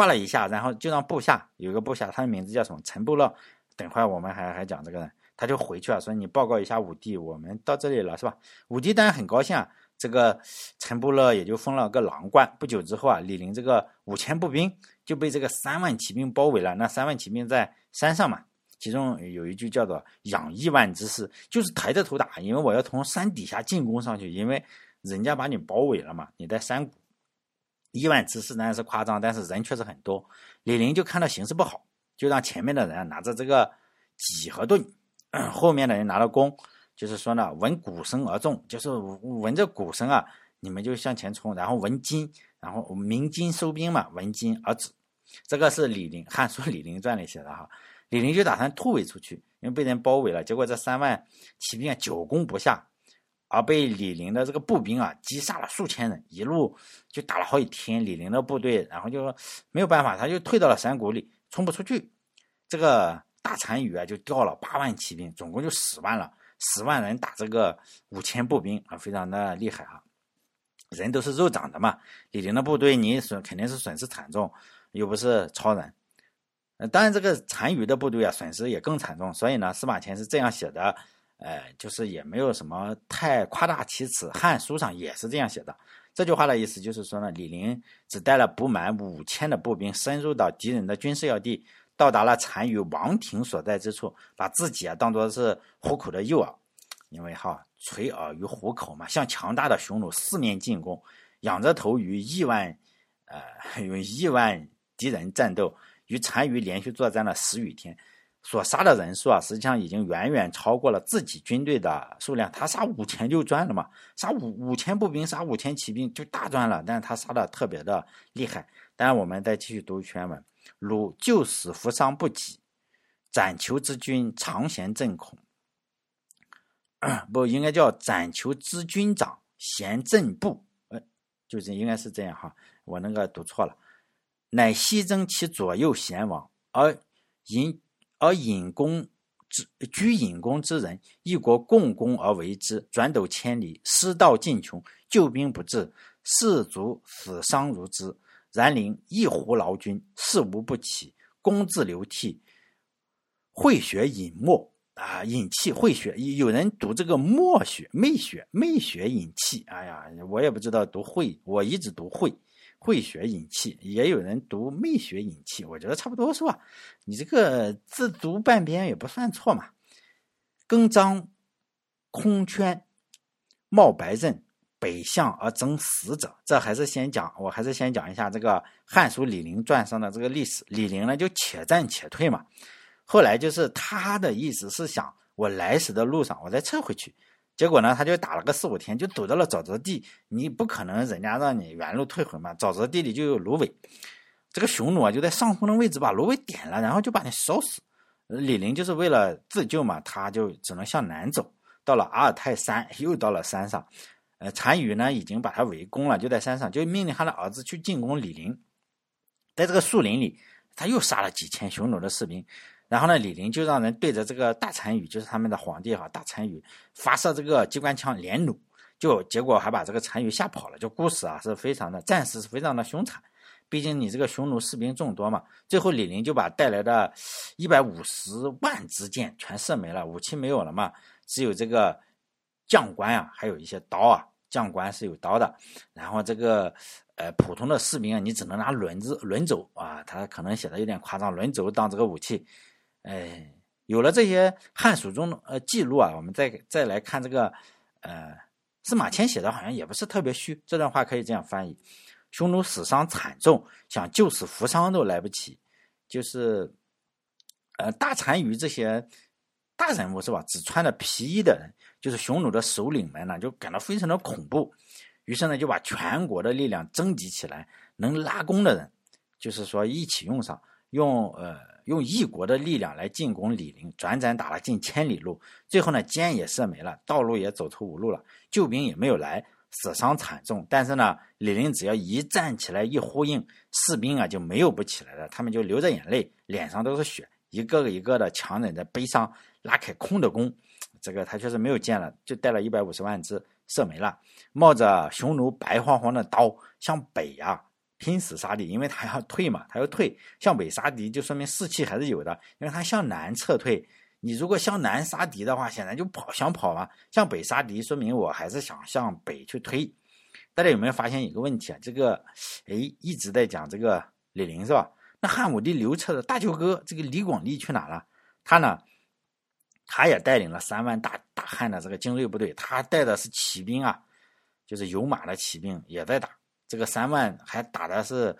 画了一下，然后就让部下有一个部下，他的名字叫什么？陈部乐。等会儿我们还还讲这个人，他就回去了，说你报告一下武帝，我们到这里了，是吧？武帝当然很高兴啊。这个陈部乐也就封了个郎官。不久之后啊，李陵这个五千步兵就被这个三万骑兵包围了。那三万骑兵在山上嘛，其中有一句叫做“养亿万之势”，就是抬着头打，因为我要从山底下进攻上去，因为人家把你包围了嘛，你在山谷。亿万之士当然是夸张，但是人确实很多。李陵就看到形势不好，就让前面的人拿着这个戟和盾，后面的人拿着弓，就是说呢，闻鼓声而众，就是闻着鼓声啊，你们就向前冲。然后闻金，然后鸣金收兵嘛，闻金而止。这个是李陵《汉书·李陵传》里写的哈。李陵就打算突围出去，因为被人包围了。结果这三万骑兵啊，久攻不下。而被李陵的这个步兵啊击杀了数千人，一路就打了好几天。李陵的部队，然后就说没有办法，他就退到了山谷里，冲不出去。这个大单于啊，就调了八万骑兵，总共就十万了。十万人打这个五千步兵啊，非常的厉害啊！人都是肉长的嘛，李陵的部队你损肯定是损失惨重，又不是超人。呃，当然这个单于的部队啊，损失也更惨重。所以呢，司马迁是这样写的。哎，就是也没有什么太夸大其词，《汉书》上也是这样写的。这句话的意思就是说呢，李陵只带了不满五千的步兵，深入到敌人的军事要地，到达了单于王庭所在之处，把自己啊当做是虎口的诱饵，因为哈垂耳于虎口嘛，向强大的匈奴四面进攻，仰着头与亿万，呃，与亿万敌人战斗，与单于连续作战了十余天。所杀的人数啊，实际上已经远远超过了自己军队的数量。他杀五千就赚了嘛，杀五五千步兵，杀五千骑兵就大赚了。但是他杀的特别的厉害。当然，我们再继续读全文：鲁救死扶伤不及，斩求之军常贤震恐。不应该叫斩求之军长贤正部，呃，就是应该是这样哈。我那个读错了。乃西征其左右贤王，而引而引弓之居引弓之人，一国共攻而为之，转斗千里，失道尽穷，救兵不至，士卒死伤如织。然陵一胡劳军，事无不起，弓自流涕，会血饮沫啊！饮气会血，有人读这个墨血、媚血、媚血饮气。哎呀，我也不知道读会，我一直读会。会学引气，也有人读媚血引气，我觉得差不多是吧？你这个字读半边也不算错嘛。更张空圈，冒白刃，北向而征死者。这还是先讲，我还是先讲一下这个《汉书·李陵传》上的这个历史。李陵呢，就且战且退嘛。后来就是他的意思是想，我来时的路上，我再撤回去。结果呢，他就打了个四五天，就堵到了沼泽地。你不可能人家让你原路退回嘛？沼泽地里就有芦苇，这个匈奴啊就在上风的位置把芦苇点了，然后就把你烧死。李陵就是为了自救嘛，他就只能向南走，到了阿尔泰山，又到了山上。呃，单于呢已经把他围攻了，就在山上，就命令他的儿子去进攻李陵。在这个树林里，他又杀了几千匈奴的士兵。然后呢，李陵就让人对着这个大单于，就是他们的皇帝哈，大单于发射这个机关枪连弩，就结果还把这个单于吓跑了。就故事啊是非常的，战事是非常的凶残。毕竟你这个匈奴士兵众多嘛，最后李陵就把带来的一百五十万支箭全射没了，武器没有了嘛，只有这个将官啊，还有一些刀啊，将官是有刀的。然后这个呃普通的士兵啊，你只能拿轮子轮轴啊，他可能写的有点夸张，轮轴当这个武器。哎，有了这些汉书中的呃记录啊，我们再再来看这个，呃，司马迁写的好像也不是特别虚。这段话可以这样翻译：匈奴死伤惨重，想救死扶伤都来不及。就是，呃，大单于这些大人物是吧？只穿着皮衣的人，就是匈奴的首领们呢，就感到非常的恐怖。于是呢，就把全国的力量征集起来，能拉弓的人，就是说一起用上，用呃。用一国的力量来进攻李陵，转转打了近千里路，最后呢箭也射没了，道路也走投无路了，救兵也没有来，死伤惨重。但是呢，李陵只要一站起来一呼应，士兵啊就没有不起来的，他们就流着眼泪，脸上都是血，一个个一个的强忍着悲伤，拉开空的弓。这个他确实没有箭了，就带了一百五十万支，射没了，冒着匈奴白晃晃的刀向北呀。拼死杀敌，因为他要退嘛，他要退向北杀敌，就说明士气还是有的。因为他向南撤退，你如果向南杀敌的话，显然就跑想跑嘛。向北杀敌，说明我还是想向北去推。大家有没有发现一个问题啊？这个，哎，一直在讲这个李陵是吧？那汉武帝刘彻的大舅哥这个李广利去哪了？他呢，他也带领了三万大大汉的这个精锐部队，他带的是骑兵啊，就是有马的骑兵也在打。这个三万还打的是，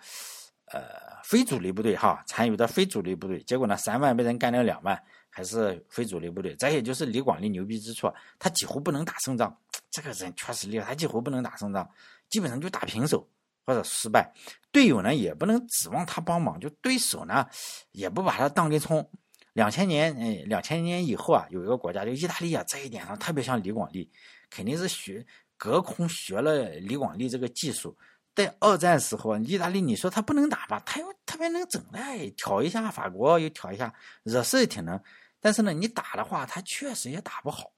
呃，非主力部队哈，参与的非主力部队。结果呢，三万被人干掉两万，还是非主力部队。这也就是李广利牛逼之处，他几乎不能打胜仗。这个人确实厉害，他几乎不能打胜仗，基本上就打平手或者失败。队友呢也不能指望他帮忙，就对手呢也不把他当根葱。两千年，哎，两千年以后啊，有一个国家就意大利啊，这一点上特别像李广利，肯定是学隔空学了李广利这个技术。在二战时候，意大利你说他不能打吧，他又特别能整，哎，挑一下法国又挑一下，惹事也挺能。但是呢，你打的话，他确实也打不好。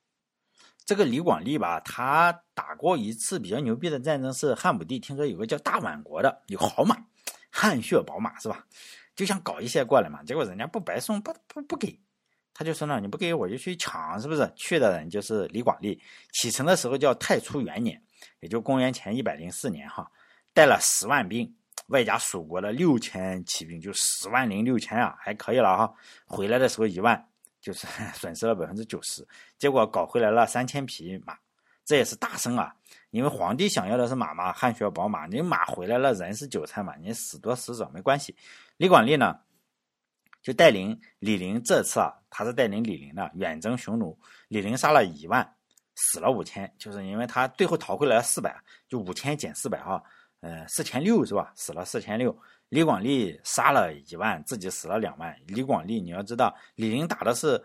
这个李广利吧，他打过一次比较牛逼的战争，是汉武帝听说有个叫大宛国的有好马，汗血宝马是吧？就想搞一些过来嘛，结果人家不白送，不不不给，他就说呢，你不给我就去抢，是不是？去的人就是李广利，启程的时候叫太初元年，也就公元前一百零四年哈。带了十万兵，外加蜀国的六千骑兵，就十万零六千啊，还可以了哈。回来的时候一万，就是 损失了百分之九十。结果搞回来了三千匹马，这也是大胜啊！因为皇帝想要的是马嘛，汗血宝马，你马回来了，人是韭菜嘛，你死多死少没关系。李广利呢，就带领李陵这次啊，他是带领李陵的远征匈奴，李陵杀了一万，死了五千，就是因为他最后逃回来了四百，就五千减四百哈。呃，四千六是吧？死了四千六。李广利杀了一万，自己死了两万。李广利，你要知道，李陵打的是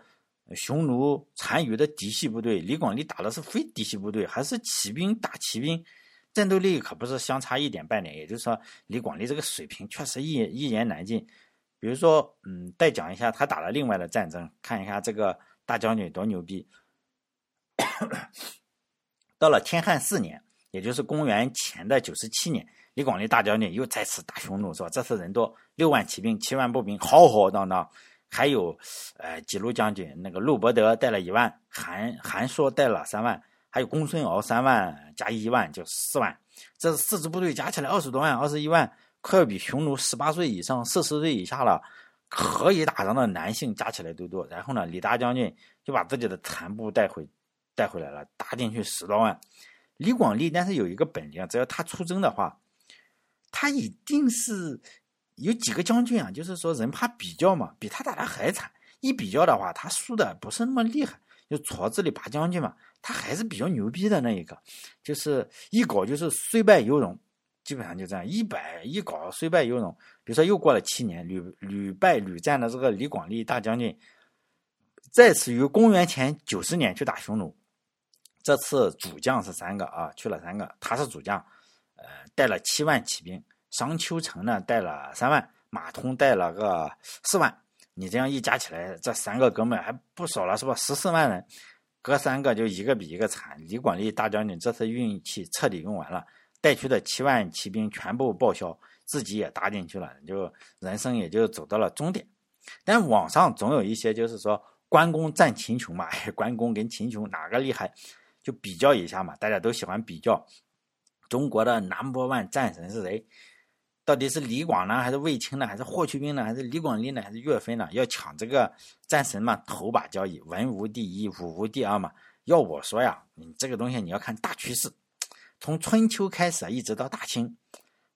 匈奴单于的嫡系部队，李广利打的是非嫡系部队，还是骑兵打骑兵，战斗力可不是相差一点半点。也就是说，李广利这个水平确实一一言难尽。比如说，嗯，再讲一下他打了另外的战争，看一下这个大将军多牛逼。到了天汉四年，也就是公元前的九十七年，李广利大将军又再次打匈奴，是吧？这次人多，六万骑兵，七万步兵，浩浩荡荡。还有，呃，几路将军，那个陆伯德带了一万，韩韩硕带了三万，还有公孙敖三万加一万就四万。这四支部队加起来二十多万，二十一万，快要比匈奴十八岁以上、四十岁以下了可以打仗的男性加起来都多。然后呢，李大将军就把自己的残部带回带回来了，打进去十多万。李广利，但是有一个本领啊，只要他出征的话，他一定是。有几个将军啊，就是说人怕比较嘛，比他打的还惨。一比较的话，他输的不是那么厉害。就矬子里拔将军嘛，他还是比较牛逼的那一个。就是一搞就是虽败犹荣，基本上就这样。一百一搞虽败犹荣。比如说又过了七年，屡屡败屡战的这个李广利大将军，再次于公元前九十年去打匈奴。这次主将是三个啊，去了三个，他是主将，呃，带了七万骑兵。商丘成呢带了三万，马通带了个四万，你这样一加起来，这三个哥们还不少了，是吧？十四万人，哥三个就一个比一个惨。李广利大将军这次运气彻底用完了，带去的七万骑兵全部报销，自己也搭进去了，就人生也就走到了终点。但网上总有一些就是说关公战秦琼嘛，关公跟秦琼哪个厉害，就比较一下嘛，大家都喜欢比较，中国的 number one 战神是谁？到底是李广呢，还是卫青呢，还是霍去病呢，还是李广利呢，还是岳飞呢？要抢这个战神嘛，头把交椅，文无第一，武无第二嘛。要我说呀，你这个东西你要看大趋势，从春秋开始啊，一直到大清，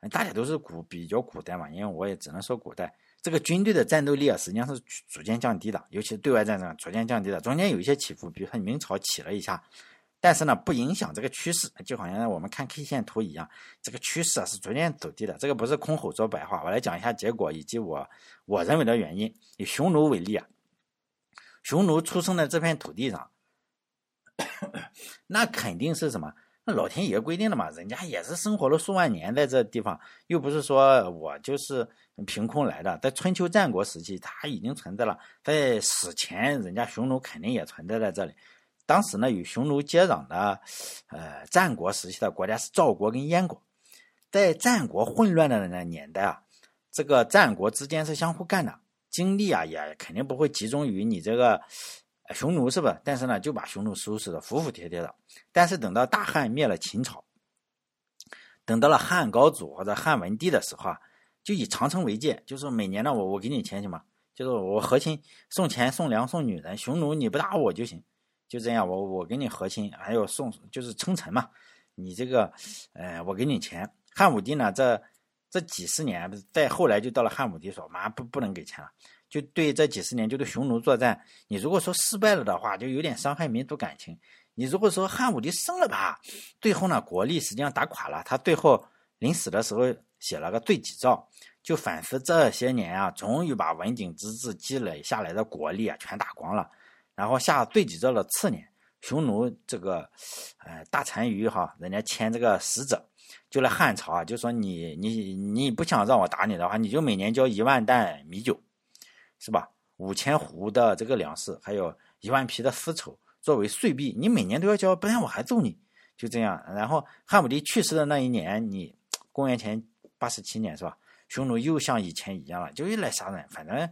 大家都是古比较古代嘛，因为我也只能说古代，这个军队的战斗力啊，实际上是逐渐降低的，尤其是对外战争逐渐降低的，中间有一些起伏，比如说明朝起了一下。但是呢，不影响这个趋势，就好像我们看 K 线图一样，这个趋势啊是逐渐走低的。这个不是空口说白话，我来讲一下结果以及我我认为的原因。以匈奴为例啊，匈奴出生在这片土地上，那肯定是什么？那老天爷规定的嘛，人家也是生活了数万年在这地方，又不是说我就是凭空来的。在春秋战国时期，它已经存在了；在史前，人家匈奴肯定也存在在这里。当时呢，与匈奴接壤的，呃，战国时期的国家是赵国跟燕国。在战国混乱的那年代啊，这个战国之间是相互干的，精力啊也肯定不会集中于你这个匈奴，是吧？但是呢，就把匈奴收拾的服服帖帖的。但是等到大汉灭了秦朝，等到了汉高祖或者汉文帝的时候啊，就以长城为界，就是每年呢，我我给你钱行吗？就是我和亲送钱送粮送女人，匈奴你不打我就行。就这样，我我给你和亲，还有送，就是称臣嘛。你这个，呃，我给你钱。汉武帝呢，这这几十年，再后来就到了汉武帝说，妈不不能给钱了，就对这几十年就对匈奴作战。你如果说失败了的话，就有点伤害民族感情。你如果说汉武帝胜了吧，最后呢，国力实际上打垮了。他最后临死的时候写了个罪己诏，就反思这些年啊，终于把文景之治积累下来的国力啊，全打光了。然后下对己诏的次年，匈奴这个，呃，大单于哈，人家签这个使者，就来汉朝啊，就说你你你不想让我打你的话，你就每年交一万担米酒，是吧？五千斛的这个粮食，还有一万匹的丝绸作为税币，你每年都要交，不然我还揍你。就这样，然后汉武帝去世的那一年，你公元前八十七年是吧？匈奴又像以前一样了，就又来杀人，反正。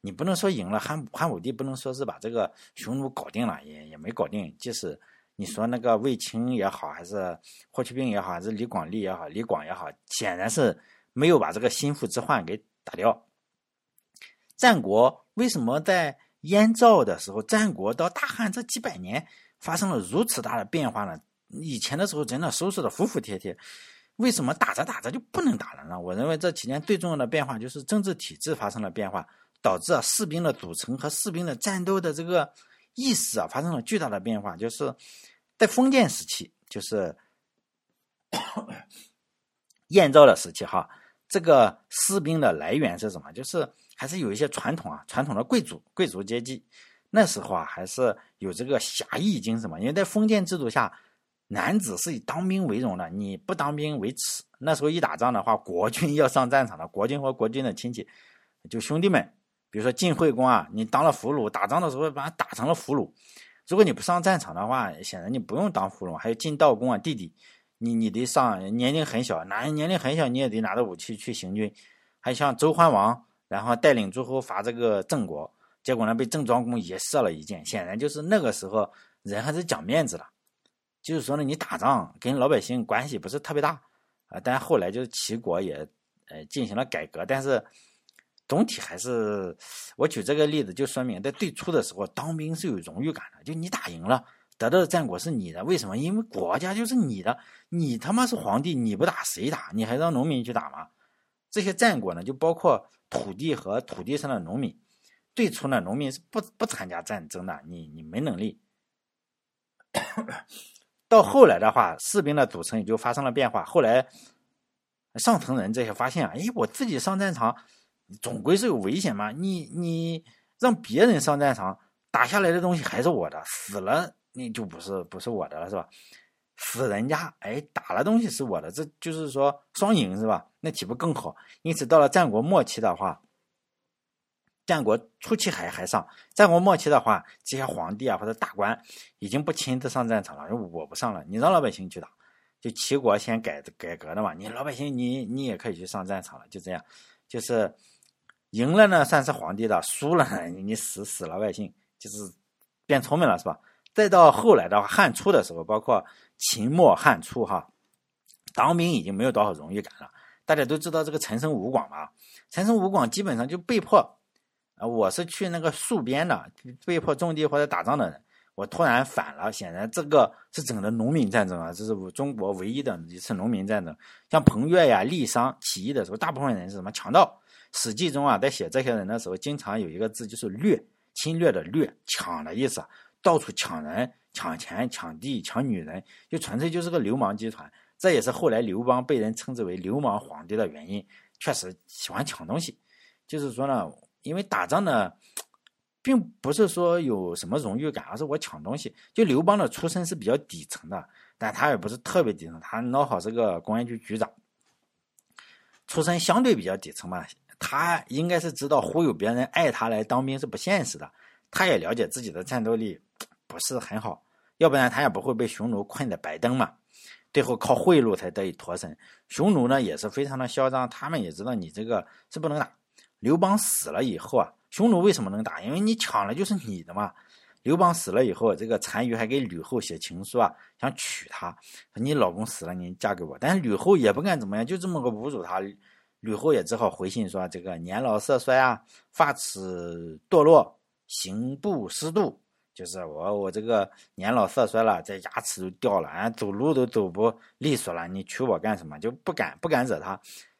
你不能说赢了汉汉武帝，不能说是把这个匈奴搞定了，也也没搞定。即使你说那个卫青也好，还是霍去病也好，还是李广利也好，李广也好，显然是没有把这个心腹之患给打掉。战国为什么在燕赵的时候，战国到大汉这几百年发生了如此大的变化呢？以前的时候真的收拾的服服帖帖，为什么打着打着就不能打了呢？我认为这期间最重要的变化就是政治体制发生了变化。导致啊士兵的组成和士兵的战斗的这个意识啊发生了巨大的变化，就是在封建时期，就是 燕赵的时期哈，这个士兵的来源是什么？就是还是有一些传统啊，传统的贵族贵族阶级，那时候啊还是有这个侠义精神嘛，因为在封建制度下，男子是以当兵为荣的，你不当兵为耻。那时候一打仗的话，国 军要上战场的，国军和国军的亲戚，就兄弟们，比如说晋惠公啊，你当了俘虏，打仗的时候把他打成了俘虏。如果你不上战场的话，显然你不用当俘虏。还有晋悼公啊，弟弟，你你得上，年龄很小，哪年龄很小你也得拿着武器去行军。还像周桓王，然后带领诸侯伐这个郑国，结果呢被郑庄公也射了一箭，显然就是那个时候人还是讲面子的。就是说呢，你打仗跟老百姓关系不是特别大啊，但后来就是齐国也呃进行了改革，但是总体还是我举这个例子就说明，在最初的时候当兵是有荣誉感的，就你打赢了得到的战果是你的，为什么？因为国家就是你的，你他妈是皇帝，你不打谁打？你还让农民去打吗？这些战果呢，就包括土地和土地上的农民。最初呢，农民是不不参加战争的，你你没能力。到后来的话，士兵的组成也就发生了变化。后来，上层人这些发现，哎，我自己上战场，总归是有危险嘛。你你让别人上战场，打下来的东西还是我的，死了那就不是不是我的了，是吧？死人家，哎，打了东西是我的，这就是说双赢，是吧？那岂不更好？因此，到了战国末期的话。战国初期还还上，战国末期的话，这些皇帝啊或者大官已经不亲自上战场了，我不上了，你让老百姓去打。就齐国先改改革的嘛，你老百姓你你也可以去上战场了，就这样，就是赢了呢算是皇帝的，输了你死死老百姓，就是变聪明了是吧？再到后来的话，汉初的时候，包括秦末汉初哈，当兵已经没有多少荣誉感了。大家都知道这个陈胜吴广嘛，陈胜吴广基本上就被迫。啊，我是去那个戍边的，被迫种地或者打仗的人。我突然反了，显然这个是整个农民战争啊，这是中国唯一的一次农民战争。像彭越呀、郦商起义的时候，大部分人是什么强盗？《史记》中啊，在写这些人的时候，经常有一个字，就是掠，侵略的掠，抢的意思，到处抢人、抢钱、抢地、抢女人，就纯粹就是个流氓集团。这也是后来刘邦被人称之为流氓皇帝的原因，确实喜欢抢东西。就是说呢。因为打仗呢，并不是说有什么荣誉感，而是我抢东西。就刘邦的出身是比较底层的，但他也不是特别底层，他孬好是个公安局局长，出身相对比较底层嘛。他应该是知道忽悠别人爱他来当兵是不现实的，他也了解自己的战斗力 不是很好，要不然他也不会被匈奴困在白登嘛。最后靠贿赂才得以脱身。匈奴呢也是非常的嚣张，他们也知道你这个是不能打。刘邦死了以后啊，匈奴为什么能打？因为你抢了就是你的嘛。刘邦死了以后，这个单于还给吕后写情书啊，想娶她，你老公死了，你嫁给我。但是吕后也不敢怎么样，就这么个侮辱她。吕后也只好回信说：这个年老色衰啊，发齿堕落，行步失度，就是我我这个年老色衰了，这牙齿都掉了，啊，走路都走不利索了。你娶我干什么？就不敢不敢惹她。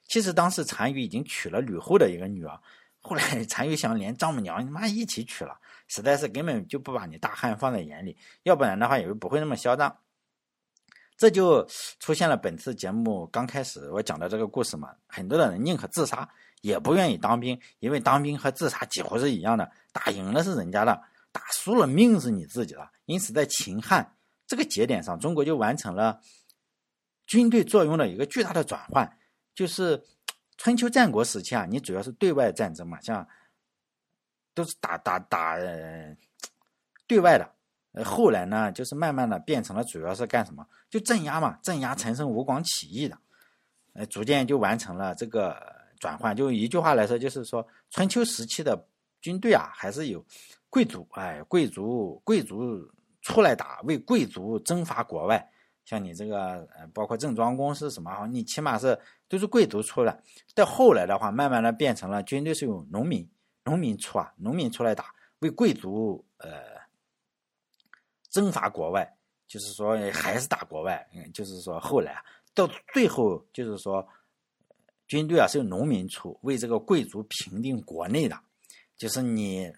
其实当时单于已经娶了吕后的一个女儿，后来单于想连丈母娘他妈一起娶了，实在是根本就不把你大汉放在眼里，要不然的话也就不会那么嚣张。这就出现了本次节目刚开始我讲的这个故事嘛，很多的人宁可自杀也不愿意当兵，因为当兵和自杀几乎是一样的，打赢了是人家的，打输了命是你自己的。因此在秦汉这个节点上，中国就完成了军队作用的一个巨大的转换。就是春秋战国时期啊，你主要是对外战争嘛，像都是打打打对外的。呃，后来呢，就是慢慢的变成了主要是干什么？就镇压嘛，镇压陈胜吴广起义的。呃，逐渐就完成了这个转换。就一句话来说，就是说春秋时期的军队啊，还是有贵族，哎，贵族贵族出来打，为贵族征伐国外。像你这个，呃，包括郑庄公是什么？你起码是都是贵族出来。到后来的话，慢慢的变成了军队是由农民，农民出啊，农民出来打，为贵族呃征伐国外，就是说还是打国外。嗯，就是说后来啊到最后，就是说军队啊是由农民出，为这个贵族平定国内的，就是你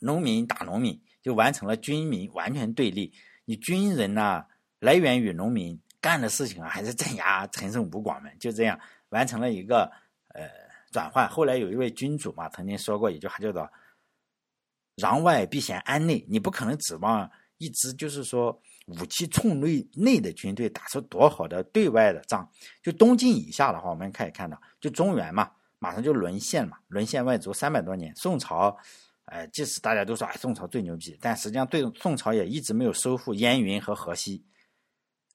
农民打农民，就完成了军民完全对立。你军人呢？来源于农民干的事情啊，还是镇压陈胜吴广们，就这样完成了一个呃转换。后来有一位君主嘛，曾经说过一句话，叫做“攘外必先安内”。你不可能指望一支就是说武器冲内内的军队打出多好的对外的仗。就东晋以下的话，我们可以看到，就中原嘛，马上就沦陷了嘛，沦陷外族三百多年。宋朝，哎，即使大家都说哎宋朝最牛逼，但实际上对宋朝也一直没有收复燕云和河西。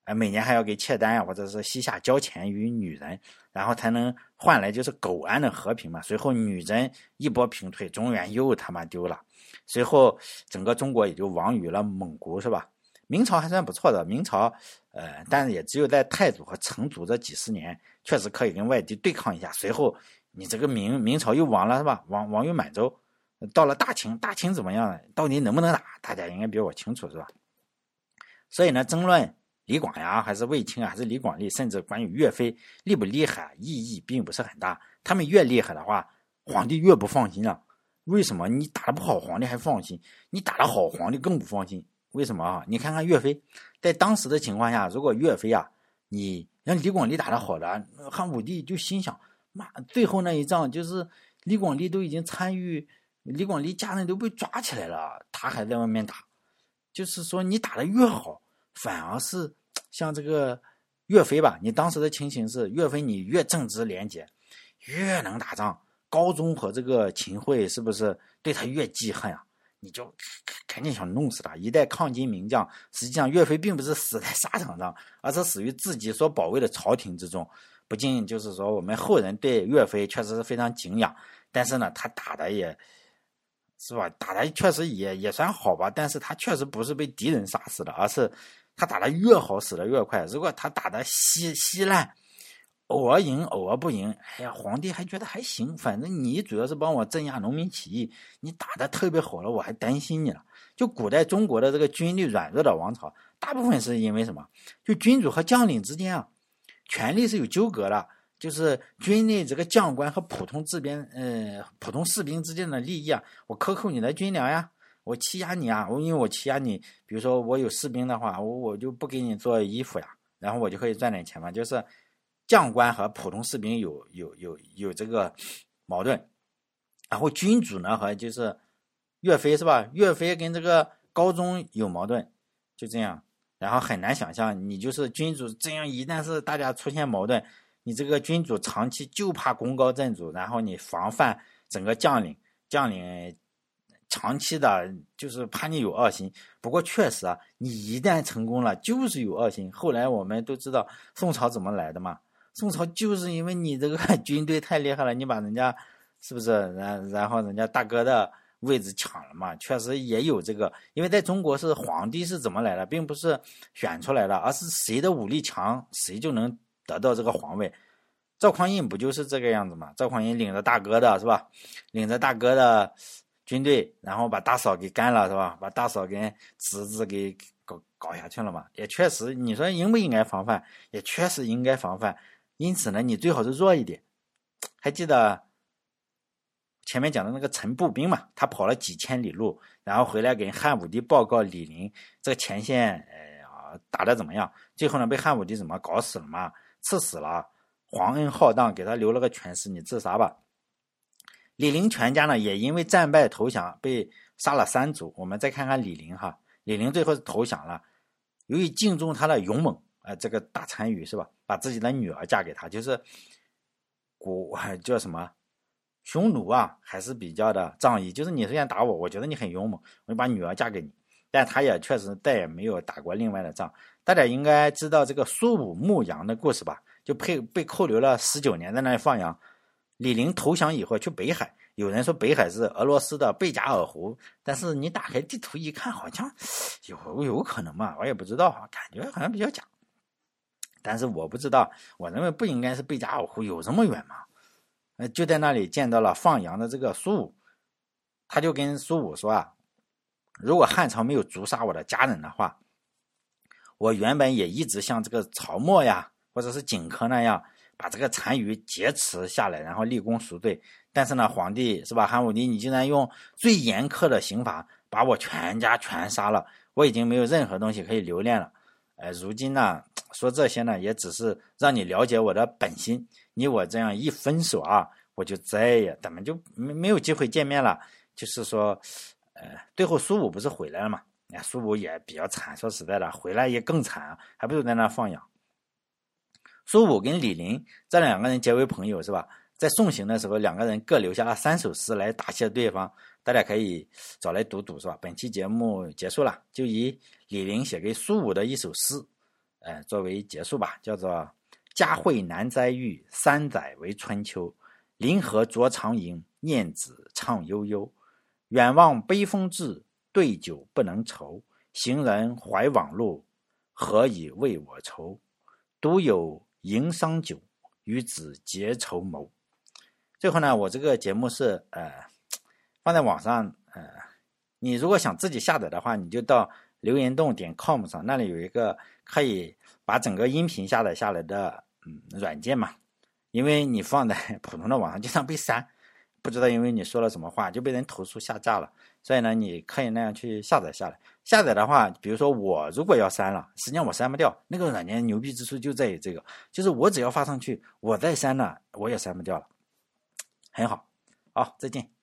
哎，每年还要给契丹呀，或者是西夏交钱与女人，然后才能换来就是苟安的和平嘛。随后女真一波平退，中原又他妈丢了。随后整个中国也就亡于了蒙古，是吧？明朝还算不错的，明朝，呃，但是也只有在太祖和成祖这几十年，确实可以跟外敌对抗一下。随后你这个明明朝又亡了，是吧？亡亡于满洲，到了大清，大清怎么样呢？到底能不能打？大家应该比我清楚，是吧？所以呢，争论。李广呀，还是卫青啊，还是李广利，甚至关于岳飞厉不厉害，意义并不是很大。他们越厉害的话，皇帝越不放心了。为什么？你打得不好，皇帝还放心；你打得好，皇帝更不放心。为什么啊？你看看岳飞，在当时的情况下，如果岳飞啊，你让李广利打得好的，汉武帝就心想：妈，最后那一仗就是李广利都已经参与，李广利家人都被抓起来了，他还在外面打。就是说，你打得越好。反而是像这个岳飞吧，你当时的情形是岳飞，你越正直廉洁，越能打仗。高宗和这个秦桧是不是对他越记恨啊？你就赶紧想弄死他。一代抗金名将，实际上岳飞并不是死在沙场上，而是死于自己所保卫的朝廷之中。不仅就是说我们后人对岳飞确实是非常敬仰，但是呢，他打的也。是吧？打的确实也也算好吧，但是他确实不是被敌人杀死的，而是他打的越好，死的越快。如果他打的稀稀烂，偶尔赢，偶尔不赢，哎呀，皇帝还觉得还行，反正你主要是帮我镇压农民起义，你打的特别好了，我还担心你了。就古代中国的这个军力软弱的王朝，大部分是因为什么？就君主和将领之间啊，权力是有纠葛的。就是军内这个将官和普通这边，呃，普通士兵之间的利益啊，我克扣你的军粮呀，我欺压你啊，我因为我欺压你，比如说我有士兵的话，我我就不给你做衣服呀，然后我就可以赚点钱嘛。就是将官和普通士兵有有有有这个矛盾，然后君主呢和就是岳飞是吧？岳飞跟这个高宗有矛盾，就这样，然后很难想象你就是君主这样，一旦是大家出现矛盾。你这个君主长期就怕功高震主，然后你防范整个将领，将领长期的就是怕你有恶心。不过确实啊，你一旦成功了，就是有恶心。后来我们都知道宋朝怎么来的嘛？宋朝就是因为你这个 军队太厉害了，你把人家是不是然然后人家大哥的位置抢了嘛？确实也有这个，因为在中国是皇帝是怎么来的，并不是选出来的，而是谁的武力强，谁就能。得到这个皇位，赵匡胤不就是这个样子吗？赵匡胤领着大哥的是吧？领着大哥的军队，然后把大嫂给干了是吧？把大嫂跟侄子给搞搞下去了嘛？也确实，你说应不应该防范？也确实应该防范。因此呢，你最好是弱一点。还记得前面讲的那个陈步兵嘛？他跑了几千里路，然后回来给汉武帝报告李陵这个前线，哎呀，打的怎么样？最后呢，被汉武帝怎么搞死了嘛？赐死了，皇恩浩荡，给他留了个全尸，你自杀吧。李陵全家呢，也因为战败投降，被杀了三族。我们再看看李陵哈，李陵最后是投降了，由于敬重他的勇猛，呃，这个大单于是吧，把自己的女儿嫁给他，就是古 叫什么匈奴啊，还是比较的仗义。就是你虽然打我，我觉得你很勇猛，我就把女儿嫁给你。但他也确实再也没有打过另外的仗。大家应该知道这个苏武牧羊的故事吧？就被被扣留了十九年，在那里放羊。李陵投降以后去北海，有人说北海是俄罗斯的贝加尔湖，但是你打开地图一看，好像有有可能嘛？我也不知道，感觉好像比较假。但是我不知道，我认为不应该是贝加尔湖，有这么远吗？呃，就在那里见到了放羊的这个苏武，他就跟苏武说啊。如果汉朝没有诛杀我的家人的话，我原本也一直像这个曹沫呀，或者是荆轲那样，把这个单于劫持下来，然后立功赎罪。但是呢，皇帝是吧？汉武帝，你竟然用最严苛的刑罚把我全家全杀了，我已经没有任何东西可以留恋了。呃，如今呢，说这些呢，也只是让你了解我的本心。你我这样一分手啊，我就再也咱们就没没有机会见面了。就是说。呃，最后苏武不是回来了嘛？哎，苏武也比较惨，说实在的，回来也更惨，还不如在那放养。苏武跟李陵这两个人结为朋友，是吧？在送行的时候，两个人各留下了三首诗来答谢对方，大家可以找来读读，是吧？本期节目结束了，就以李陵写给苏武的一首诗，呃，作为结束吧，叫做“佳慧难摘玉，三载为春秋。临河酌长吟，念子唱悠悠。远望悲风至，对酒不能愁。行人怀往路，何以为我愁？独有迎商酒，与子结仇谋。”最后呢，我这个节目是呃放在网上，呃，你如果想自己下载的话，你就到留言洞点 com 上，那里有一个可以把整个音频下载下来的嗯软件嘛。因为你放在 普通的网上经常被删，不知道因为你说了什么话就被人投诉下架了，所以呢，你可以那样去下载下来。下载的话，比如说我如果要删了，实际上我删不掉。那个软件牛逼之处就在于这个，就是我只要发上去，我再删了，我也删不掉了。很好，好，再见。